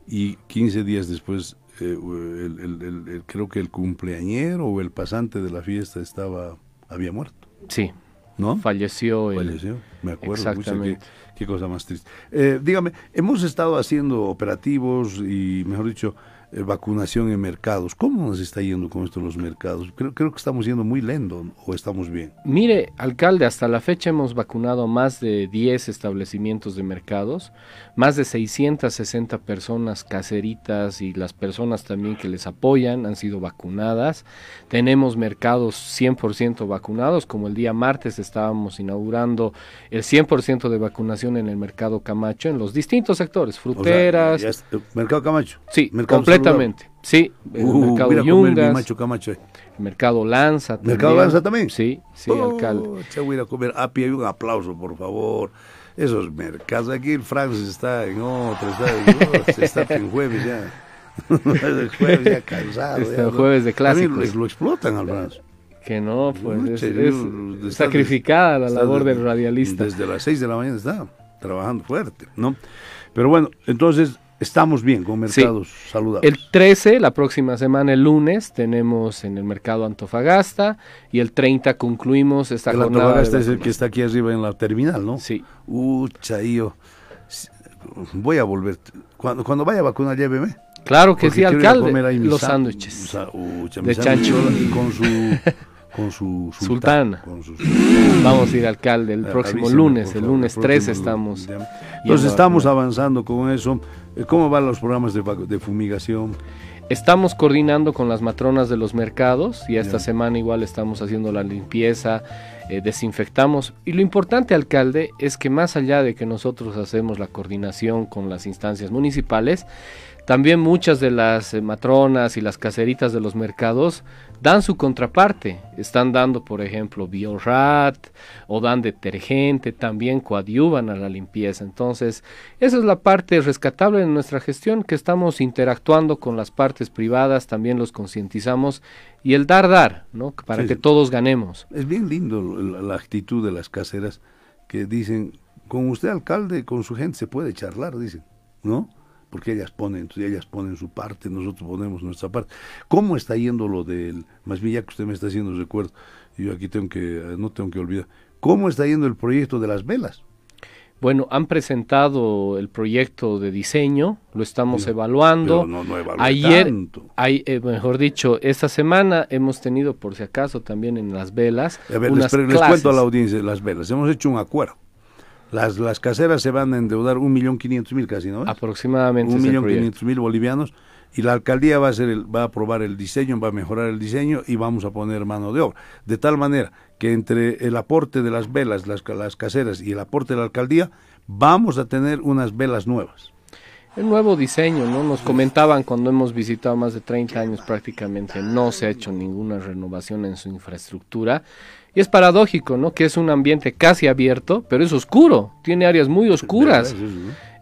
y 15 días después eh, el- el- el- creo que el cumpleañero o el pasante de la fiesta estaba había muerto. Sí. ¿No? Falleció. Falleció, me acuerdo. Exactamente. qué, qué cosa más triste. Eh, dígame, hemos estado haciendo operativos y, mejor dicho, eh, vacunación en mercados. ¿Cómo nos está yendo con esto los mercados? Creo, creo que estamos yendo muy lento o estamos bien. Mire, alcalde, hasta la fecha hemos vacunado más de 10 establecimientos de mercados, más de 660 personas caseritas y las personas también que les apoyan han sido vacunadas. Tenemos mercados 100% vacunados, como el día martes estábamos inaugurando el 100% de vacunación en el mercado Camacho, en los distintos sectores, O sea, fruteras. está- mercado Camacho. Sí, Mercado completamente. Sí, el Uh, mercado mira Yungas, macho Camacho ahí. mercado Lanza. ¿Mercado Lanza también? Sí, sí, Oh, alcalde. che, voy a ir a comer api, hay un aplauso, por favor. Esos mercados, aquí el Francis está en otro, está en, se está en jueves ya. el jueves ya cansado. Está ya, jueves de También clásicos. Lo, lo explotan al Francis. Que no, pues es, es sacrificada la labor de- del radialista. Desde las 6 de la mañana está trabajando fuerte, ¿no? Pero bueno, entonces estamos bien con Sí. mercados saludables. El 13, la próxima semana, el lunes, tenemos en el mercado Antofagasta y el 30 concluimos esta El jornada. Antofagasta es el que está aquí arriba en la terminal, ¿no? Sí. Uh. Voy a volver. Cuando, cuando vaya a vacunar, lléveme. Claro que Porque sí, alcalde. comer ahí mis Los sándwiches sa- uh, de chancho. Con su, con su Sultana. Con su Vamos a ir, alcalde, el Ah, próximo avíseme, lunes, el lunes el 13 próximo estamos. Entonces estamos avanzando con eso. ¿Cómo van los programas de, de fumigación? Estamos coordinando con las matronas de los mercados y esta semana igual estamos haciendo la limpieza, eh, desinfectamos. Y lo importante, alcalde, es que más allá de que nosotros hacemos la coordinación con las instancias municipales, también muchas de las eh, matronas y las caseritas de los mercados dan su contraparte. Están dando, por ejemplo, Biorat o dan detergente, también coadyuvan a la limpieza. Entonces, esa es la parte rescatable de nuestra gestión, que estamos interactuando con las partes privadas, también los concientizamos y el dar, dar, ¿no? Para Sí, que todos ganemos. Es bien lindo la, la actitud de las caseras que dicen, con usted alcalde, con su gente se puede charlar, dicen, ¿no? Porque ellas ponen, ellas ponen su parte, nosotros ponemos nuestra parte. ¿Cómo está yendo lo del, más bien ya que usted me está haciendo recuerdo, yo aquí tengo que, eh, no tengo que olvidar, ¿cómo está yendo el proyecto de las velas? Bueno, han presentado el proyecto de diseño, lo estamos evaluando. No, no Ayer, tanto. hay, eh, mejor dicho, esta semana hemos tenido, por si acaso, también en las velas, A ver, les, unas les clases. cuento a la audiencia las velas. Hemos hecho un acuerdo. Las, las caseras se van a endeudar un millón quinientos mil casi, ¿no? Aproximadamente Un millón quinientos mil bolivianos y la alcaldía va a hacer el- va a aprobar el diseño, va a mejorar el diseño y vamos a poner mano de obra. De tal manera que entre el aporte de las velas, las, las caseras y el aporte de la alcaldía, vamos a tener unas velas nuevas. El nuevo diseño, ¿no? Nos comentaban cuando hemos visitado más de 30 años prácticamente, no se ha hecho ninguna renovación en su infraestructura. Y es paradójico, ¿no? Que es un ambiente casi abierto, pero es oscuro, tiene áreas muy oscuras.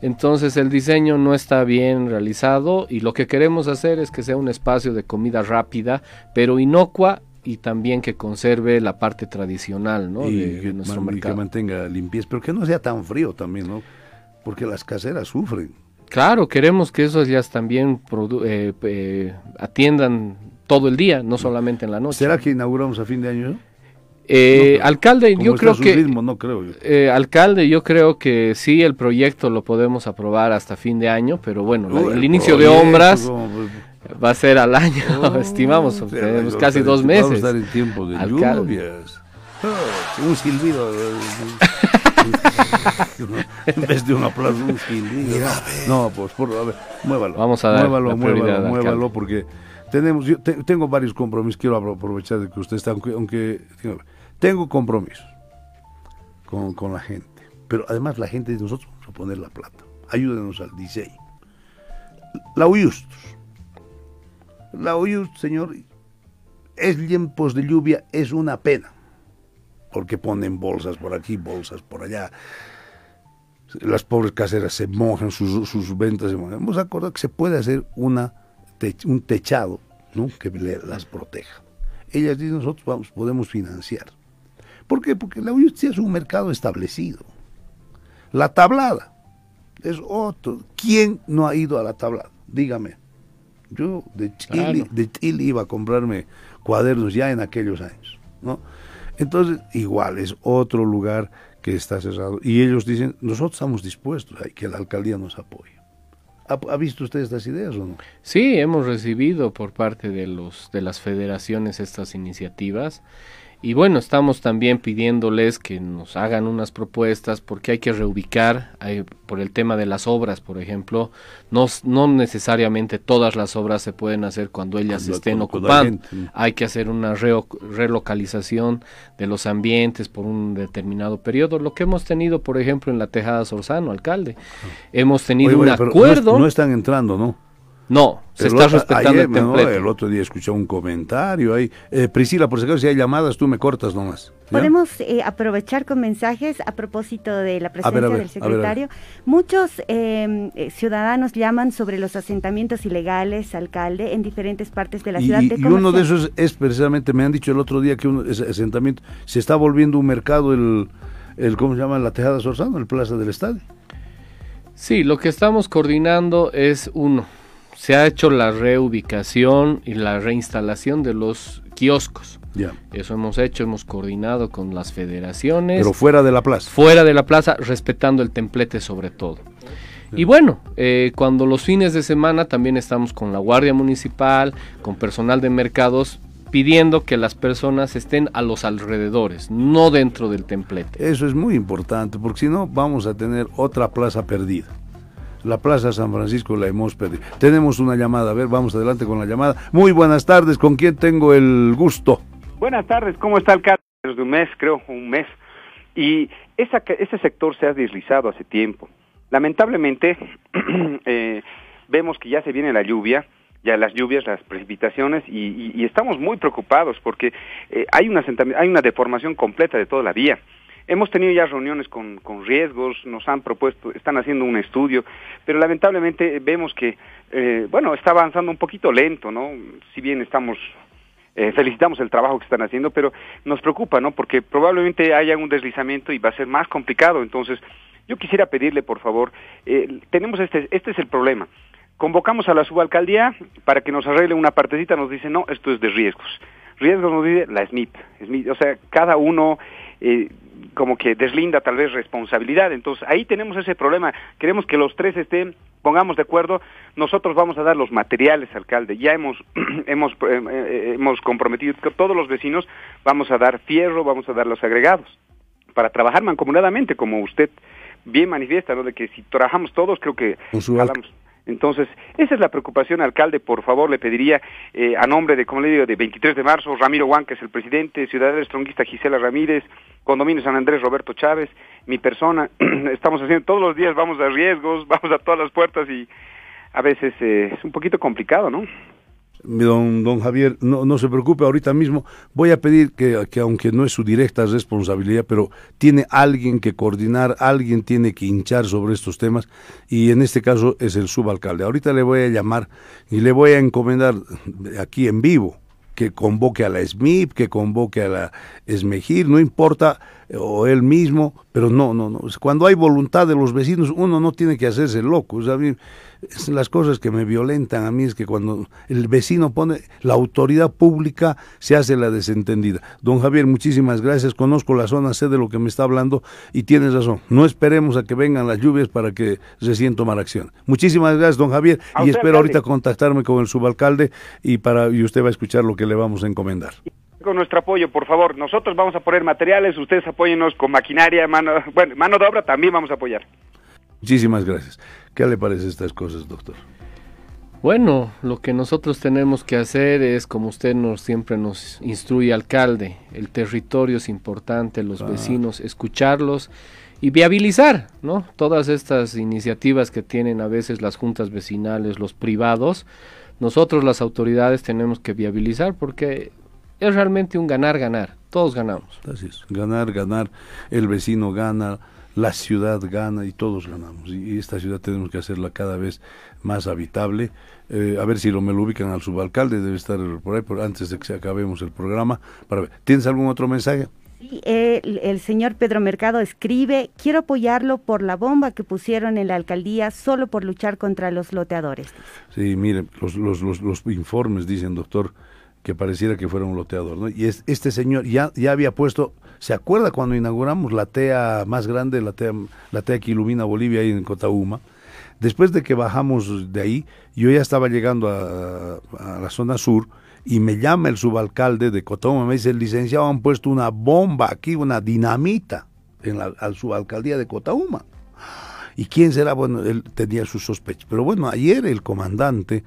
Entonces el diseño no está bien realizado y lo que queremos hacer es que sea un espacio de comida rápida, pero inocua y también que conserve la parte tradicional, ¿no? y, de, que, nuestro man- y que mercado. mantenga limpieza, pero que no sea tan frío también, ¿no? Porque las caseras sufren. Claro, queremos que esos ya también produ- eh, eh, atiendan todo el día, no solamente en la noche. ¿Será que inauguramos a fin de año? Eh, No, alcalde, yo creo que ritmo, no creo yo. eh, alcalde, yo creo que sí el proyecto lo podemos aprobar hasta fin de año, pero bueno, la- el el inicio de obras va a ser al año, Oh, estimamos, tenemos casi dos Vamos a meses. estar en tiempo de Alcalde. lluvias. Ah, un silbido. en vez de un aplauso, un silbido. No, pues por a ver, muévalo. Vamos a dar muévalo, muévalo, al muévalo, porque tenemos, yo te- tengo varios compromisos. Quiero apro- aprovechar de que usted está, aunque, tengo compromisos con, con la gente. Pero además la gente dice, nosotros vamos a poner la plata. Ayúdenos al diseño. La Uyustus. La Uyustus, señor, es tiempos de lluvia, es una pena. Porque ponen bolsas por aquí, bolsas por allá. Las pobres caseras se mojan, sus, sus ventas se mojan. Hemos acordado que se puede hacer una un techado ¿no? que le- las proteja. Ellas dicen, nosotros vamos, podemos financiar. ¿Por qué? Porque la Uyustus es un mercado establecido. La tablada es otro. ¿Quién no ha ido a la tablada? Dígame. Yo de Chile, Claro. de Chile iba a comprarme cuadernos ya en aquellos años, ¿no? Entonces, igual, es otro lugar que está cerrado. Y ellos dicen, nosotros estamos dispuestos a que la alcaldía nos apoye. ¿Ha, ha visto usted estas ideas o? Sí, hemos recibido por parte de los de las federaciones estas iniciativas y bueno, estamos también pidiéndoles que nos hagan unas propuestas porque hay que reubicar hay- por el tema de las obras, por ejemplo, no, no necesariamente todas las obras se pueden hacer cuando ellas Cuando- estén cuando- ocupando. Hay que hacer una reo- relocalización de los ambientes por un determinado periodo, lo que hemos tenido, por ejemplo, en la Tejada Sorzano, alcalde. Hemos tenido Oye, un no acuerdo. No, están entrando, ¿no? No, se El está otro- respetando ayer, el no, templete. el otro día escuché un comentario ahí. Eh, Priscila, por si acaso, si hay llamadas, tú me cortas nomás. ¿ya? Podemos eh, aprovechar con mensajes a propósito de la presencia ver, a ver, del a ver, a ver. secretario. Muchos eh, eh, ciudadanos llaman sobre los asentamientos ilegales, alcalde, en diferentes partes de la Y, ciudad y- de y uno de esos es precisamente, me han dicho el otro día que un, ese asentamiento se está volviendo un mercado, el, el ¿cómo se llama? La Tejada Sorzano, el Plaza del Estadio. Sí, lo que estamos coordinando es uno, se ha hecho la reubicación y la reinstalación de los kioscos. Ya. Eso hemos hecho, hemos coordinado con las federaciones. Pero fuera de la plaza. Fuera de la plaza, respetando el templete sobre todo. Y bueno, eh, cuando los fines de semana también estamos con la Guardia Municipal, con personal de mercados, pidiendo que las personas estén a los alrededores, no dentro del templete. Eso es muy importante, porque si no, vamos a tener otra plaza perdida. La Plaza San Francisco la hemos perdido. Tenemos una llamada, a ver, vamos adelante con la llamada. Muy buenas tardes, ¿con quién tengo el gusto? Buenas tardes, ¿cómo está alcalde? Desde un mes, creo, un mes. Y ese sector se ha deslizado hace tiempo. Lamentablemente, eh, vemos que ya se viene la lluvia, ya las lluvias, las precipitaciones, y, y- estamos muy preocupados porque eh, hay, hay una deformación completa de toda la vía. Hemos tenido ya reuniones con, con riesgos, nos han propuesto, están haciendo un estudio, pero lamentablemente vemos que, eh, bueno, está avanzando un poquito lento, ¿no? Si bien estamos eh, felicitamos el trabajo que están haciendo, pero nos preocupa, ¿no? Porque probablemente haya un deslizamiento y va a ser más complicado. Entonces, yo quisiera pedirle, por favor, eh, tenemos este, este es el problema. Convocamos a la subalcaldía para que nos arregle una partecita, nos dice, no, esto es de riesgos. Riesgos nos dice la SMIP. SMIP, o sea, cada uno, eh, como que deslinda tal vez responsabilidad. Entonces ahí tenemos ese problema. Queremos que los tres estén, pongamos de acuerdo. Nosotros vamos a dar los materiales, alcalde. Ya hemos hemos eh, eh, hemos comprometido que todos los vecinos vamos a dar fierro, vamos a dar los agregados para trabajar mancomunadamente, como usted bien manifiesta, ¿no? De que si trabajamos todos, creo que jalamos. Entonces, esa es la preocupación, alcalde. Por favor, le pediría eh, a nombre de, como le digo, de 23 de marzo, Ramiro Juan, que es el presidente, Ciudadela Estronguista Gisela Ramírez, Condominio San Andrés Roberto Chávez, mi persona, estamos haciendo todos los días, vamos a riesgos, vamos a todas las puertas y a veces eh, es un poquito complicado, ¿no? Don, don Javier, no, se preocupe, ahorita mismo voy a pedir que, que, aunque no es su directa responsabilidad, pero tiene alguien que coordinar, alguien tiene que hinchar sobre estos temas y en este caso es el subalcalde. Ahorita le voy a llamar y le voy a encomendar aquí en vivo que convoque a la SMIP, que convoque a la Esmejir, no importa, o él mismo, pero no, no, no. Cuando hay voluntad de los vecinos, uno no tiene que hacerse loco. O sea, es las cosas que me violentan a mí es que cuando el vecino pone la autoridad pública se hace la desentendida. Don Javier, muchísimas gracias. Conozco la zona, sé de lo que me está hablando y tienes razón. No esperemos a que vengan las lluvias para que recién tomar acción. Muchísimas gracias, don Javier, y espero ahorita contactarme con el subalcalde y para y usted va a escuchar lo que le vamos a encomendar con nuestro apoyo, por favor. Nosotros vamos a poner materiales, ustedes apóyennos con maquinaria, mano, bueno, mano de obra también vamos a apoyar. Muchísimas gracias. ¿Qué le parecen estas cosas, doctor? Bueno, lo que nosotros tenemos que hacer es, como usted nos siempre nos instruye, alcalde, el territorio es importante, los vecinos, escucharlos y viabilizar, ¿no? Todas estas iniciativas que tienen a veces las juntas vecinales, los privados, nosotros las autoridades tenemos que viabilizar porque es realmente un ganar-ganar, todos ganamos. Así es, ganar, ganar, el vecino gana, la ciudad gana y todos ganamos. Y, esta ciudad tenemos que hacerla cada vez más habitable. Eh, a ver si lo me lo ubican al subalcalde, debe estar por ahí por, antes de que acabemos el programa. Para ver. ¿Tienes algún otro mensaje? Sí, el, el, señor Pedro Mercado escribe, quiero apoyarlo por la bomba que pusieron en la alcaldía solo por luchar contra los loteadores. Sí, mire, los, los, los, los informes dicen, doctor, que pareciera que fuera un loteador, ¿no? Y es, este señor ya, ya había puesto, ¿se acuerda cuando inauguramos la TEA más grande, la TEA, la TEA que ilumina Bolivia ahí en Cotauma? Después de que bajamos de ahí, yo ya estaba llegando a, la zona sur y me llama el subalcalde de Cotauma, me dice, el licenciado han puesto una bomba aquí, una dinamita en la al subalcaldía de Cotauma. ¿Y quién será? Bueno, él tenía sus sospechas. Pero bueno, ayer el comandante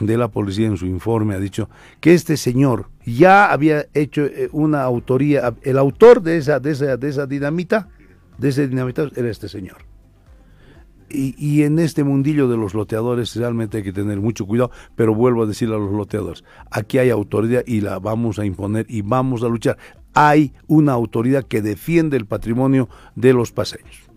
de la policía en su informe ha dicho que este señor ya había hecho eh, una autoría, el autor de esa, de esa, de esa dinamita, de ese dinamita era este señor. Y, y, en este mundillo de los loteadores realmente hay que tener mucho cuidado, pero vuelvo a decirle a los loteadores, aquí hay autoridad y la vamos a imponer y vamos a luchar. Hay una autoridad que defiende el patrimonio de los paseños.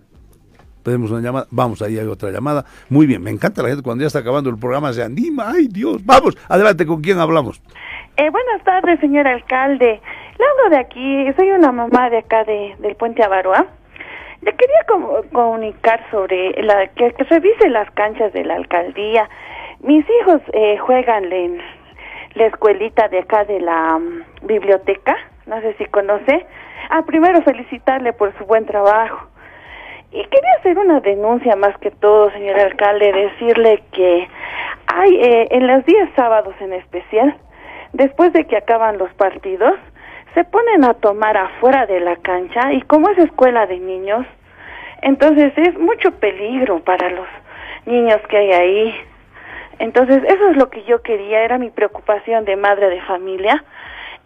Tenemos una llamada, vamos, ahí hay otra llamada. Muy bien, me encanta la gente cuando ya está acabando el programa, se anima, ay Dios, vamos, adelante, ¿con quién hablamos? Eh, buenas tardes, señor alcalde. Le hablo de aquí, soy una mamá de acá de, del Puente Avaroa. Le quería comunicar sobre la que, revise las canchas de la alcaldía. Mis hijos eh, juegan en la escuelita de acá de la um, biblioteca, no sé si conoce. Ah, primero felicitarle por su buen trabajo. Y quería hacer una denuncia más que todo, señor alcalde, decirle que hay eh, en los días sábados en especial, después de que acaban los partidos, se ponen a tomar afuera de la cancha y como es escuela de niños, entonces es mucho peligro para los niños que hay ahí. Entonces eso es lo que yo quería, era mi preocupación de madre de familia,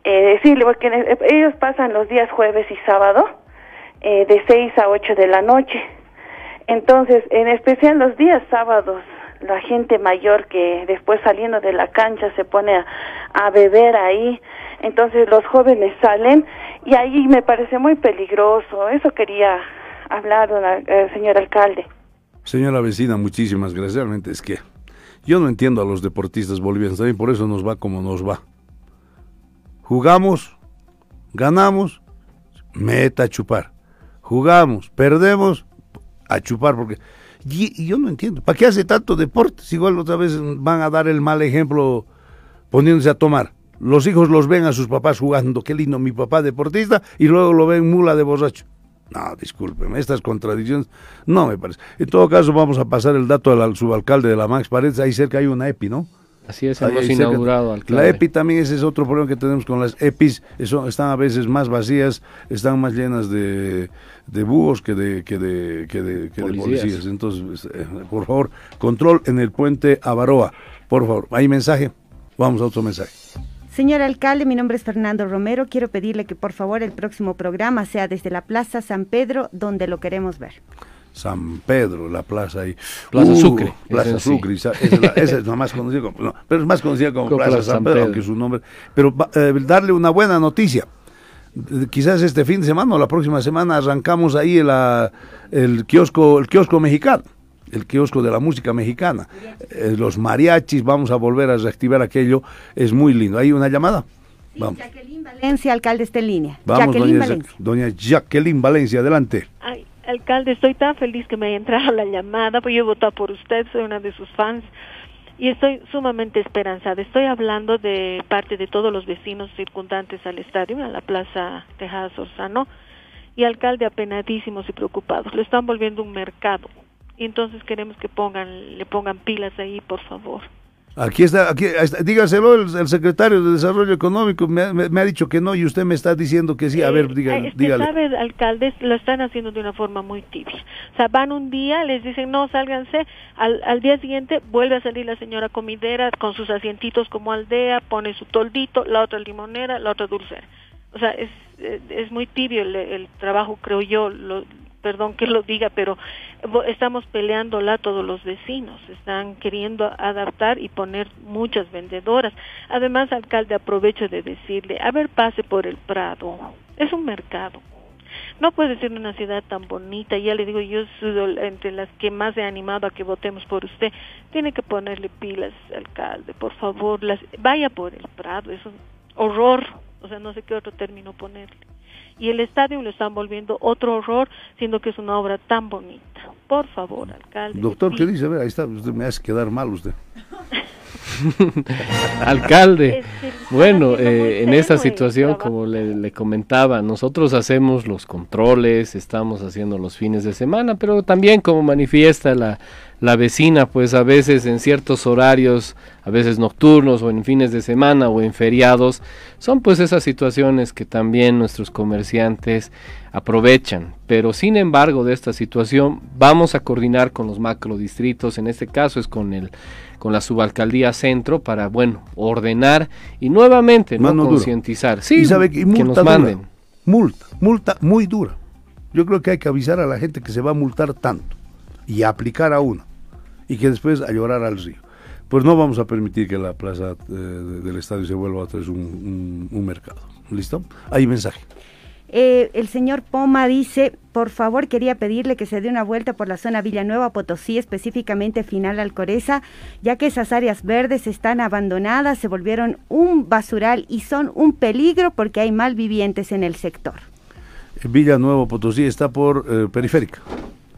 eh, decirle, porque ellos pasan los días jueves y sábado, eh, de 6 a 8 de la noche. Entonces, en especial los días sábados, la gente mayor que después saliendo de la cancha se pone a, beber ahí, entonces los jóvenes salen y ahí me parece muy peligroso. Eso quería hablar, eh, señor alcalde. Señora vecina, muchísimas gracias. Realmente es que yo no entiendo a los deportistas bolivianos, también por eso nos va como nos va. Jugamos, ganamos, meta a chupar jugamos, perdemos, a chupar, porque... Y, yo no entiendo, ¿para qué hace tanto deporte? Igual otra vez van a dar el mal ejemplo poniéndose a tomar. Los hijos los ven a sus papás jugando, qué lindo, mi papá deportista, y luego lo ven mula de borracho. No, discúlpeme, estas contradicciones no me parece. En todo caso, vamos a pasar el dato al subalcalde de la Max Paredes. Ahí cerca hay una EPI, ¿no? Así es, hemos inaugurado al La. EPI también ese es otro problema que tenemos con las EPIs. Eso, están a veces más vacías, están más llenas de, de búhos que de, que de, que de, que de Policías. policías. Entonces, eh, por favor, control en el puente Avaroa. Por favor, ¿hay mensaje? Vamos a otro mensaje. Señor alcalde, mi nombre es Fernando Romero. Quiero pedirle que por favor el próximo programa sea desde la Plaza San Pedro, donde lo queremos ver. San Pedro, la plaza ahí. Plaza Sucre, Plaza sí. Sucre, esa, esa es la, esa es la más conocida como, no, pero es más conocida como Como Plaza, Plaza San Pedro, Pedro. aunque su nombre. Pero va- eh, darle una buena noticia. Quizás este fin de semana o la próxima semana arrancamos ahí el, ah, el kiosco, el kiosco mexicano, el kiosco de la música mexicana. Eh, los mariachis, vamos a volver a reactivar aquello, es muy lindo. ¿Hay una llamada? Vamos. Valencia, alcalde está en línea. Vamos, Jacqueline doña, Valencia. doña Jacqueline Valencia, adelante. Ay, alcalde, estoy tan feliz que me haya entrado la llamada, pues yo he votado por usted, soy una de sus fans y estoy sumamente esperanzada. Estoy hablando de parte de todos los vecinos circundantes al estadio, a la Plaza Tejadas Orzano, y alcalde apenadísimos y preocupados. Lo están volviendo un mercado. Y entonces queremos que pongan, le pongan pilas ahí, por favor. Aquí está, aquí está. dígaselo el, el secretario de Desarrollo Económico, me, ha- me- me ha dicho que no y usted me está diciendo que sí. A ver, Eh, es que dígale. sabe, alcaldes lo están haciendo de una forma muy tibia. O sea, van un día, les dicen no, sálganse, al, al día siguiente vuelve a salir la señora comidera con sus asientitos como aldea, pone su toldito, la otra limonera, la otra dulcera. O sea, es, eh, es muy tibio el, el trabajo, creo yo, lo, perdón que lo diga, pero estamos peleándola todos los vecinos, están queriendo adaptar y poner muchas vendedoras. Además, alcalde, aprovecho de decirle, a ver, pase por el Prado, es un mercado. No puede ser una ciudad tan bonita, ya le digo, yo soy entre las que más he animado a que votemos por usted. Tiene que ponerle pilas, alcalde, por favor, las, vaya por el Prado, es un horror, o sea, no sé qué otro término ponerle y el estadio lo están volviendo otro horror, siendo que es una obra tan bonita. Por favor, alcalde. Doctor, ¿qué dice? A ver, ahí está, usted me hace quedar mal usted. Alcalde, bueno, eh, en esta situación, como le, le comentaba, nosotros hacemos los controles, estamos haciendo los fines de semana, pero también como manifiesta la, la vecina, pues a veces en ciertos horarios, a veces nocturnos o en fines de semana o en feriados, son pues esas situaciones que también nuestros comerciantes aprovechan. Pero sin embargo de esta situación vamos a coordinar con los macrodistritos, en este caso es con el con la subalcaldía centro para bueno ordenar y nuevamente no concientizar. Sí, y sabe que, multa nos dura. manden. Multa, multa muy dura. Yo creo que hay que avisar a la gente que se va a multar tanto y a aplicar a uno y que después a llorar al río. Pues no vamos a permitir que la plaza eh, de- del estadio se vuelva un, un- un mercado. ¿Listo? Hay mensaje. Eh, el señor Poma dice, por favor quería pedirle que se dé una vuelta por la zona Villanueva Potosí, específicamente final Alcoreza, ya que esas áreas verdes están abandonadas, se volvieron un basural y son un peligro porque hay malvivientes en el sector. Villa Nuevo Potosí está por eh, periférica.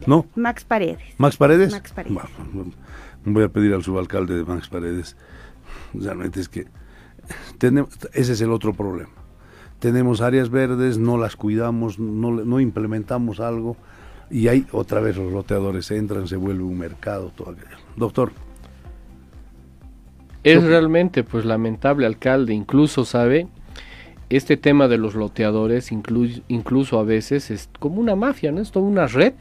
¿No? Max Paredes. ¿Max Paredes? Max Paredes. Bueno, voy a pedir al subalcalde de Max Paredes. Realmente es que tenemos, ese es el otro problema. Tenemos áreas verdes, no las cuidamos, no, le- no implementamos algo y ahí otra vez los loteadores entran, se vuelve un mercado, todo aquello. Doctor, Es realmente pues lamentable, alcalde, incluso sabe, este tema de los loteadores inclu- incluso a veces es como una mafia, ¿no? Es toda una red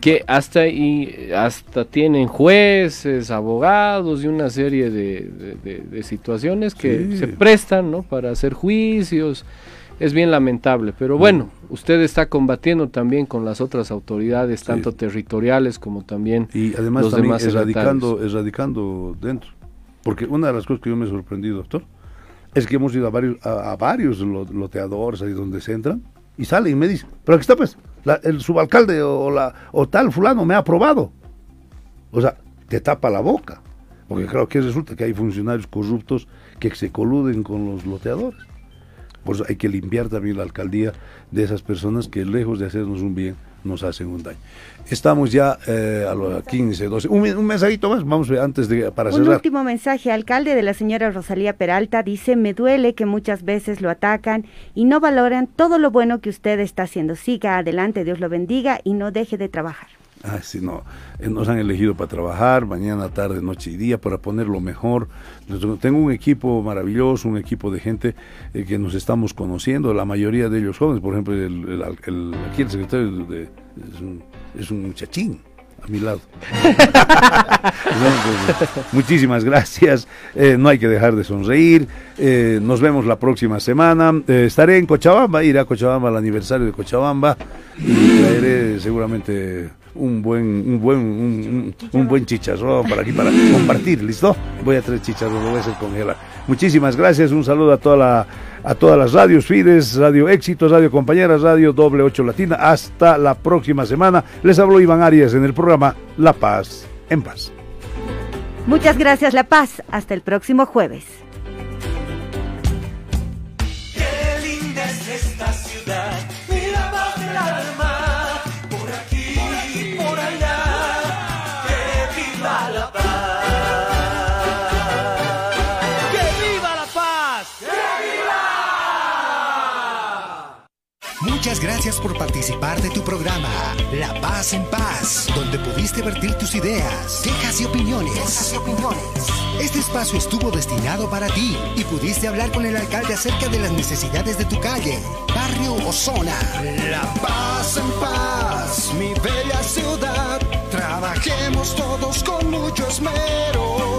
que hasta y hasta tienen jueces, abogados y una serie de, de- de- de situaciones que Sí. se prestan, ¿no? Para hacer juicios. Es bien lamentable, pero bueno, usted está combatiendo también con las otras autoridades, tanto territoriales como también y además los también demás erradicando, erradicando dentro. Porque una de las cosas que yo me sorprendí, doctor, es que hemos ido a varios, a, varios lo- loteadores ahí donde se entran y salen y me dicen, pero aquí está pues, el subalcalde o, la, o tal fulano me ha aprobado. O sea, te tapa la boca. Porque creo que resulta que hay funcionarios corruptos que se coluden con los loteadores. Por eso hay que limpiar también la alcaldía de esas personas que lejos de hacernos un bien, nos hacen un daño. Estamos ya eh, a los 15, 12. Un, un, mensajito más, vamos antes de para un cerrar. Un último mensaje, alcalde de la señora Rosalía Peralta dice, "Me duele que muchas veces lo atacan y no valoran todo lo bueno que usted está haciendo. Siga adelante, Dios lo bendiga y no deje de trabajar." Ah, sí, no. Eh, nos han elegido para trabajar mañana, tarde, noche y día para poner lo mejor. Tengo un equipo maravilloso, un equipo de gente eh, que nos estamos conociendo, la mayoría de ellos jóvenes. Por ejemplo, el, el, el aquí el secretario de, es, un, es un muchachín a mi lado. muchísimas gracias. Eh, no hay que dejar de sonreír. Eh, nos vemos la próxima semana. Eh, estaré en Cochabamba, iré a Cochabamba al aniversario de Cochabamba y traeré seguramente un buen un buen un, buen chicharrón para aquí para compartir, ¿listo? Voy a traer chicharrón, lo voy a hacer congelar. Muchísimas gracias, un saludo a toda la a todas las radios Fides, Radio Éxitos, Radio Compañeras, Radio Doble 8 Latina. Hasta la próxima semana. Les habló Iván Arias en el programa La Paz en Paz. Muchas gracias, La Paz. Hasta el próximo jueves. Gracias por participar de tu programa La Paz en Paz, donde pudiste vertir tus ideas, quejas y opiniones. Quejas y opiniones. Este espacio estuvo destinado para ti y pudiste hablar con el alcalde acerca de las necesidades de tu calle, barrio o zona. La Paz en Paz, mi bella ciudad. Trabajemos todos con mucho esmero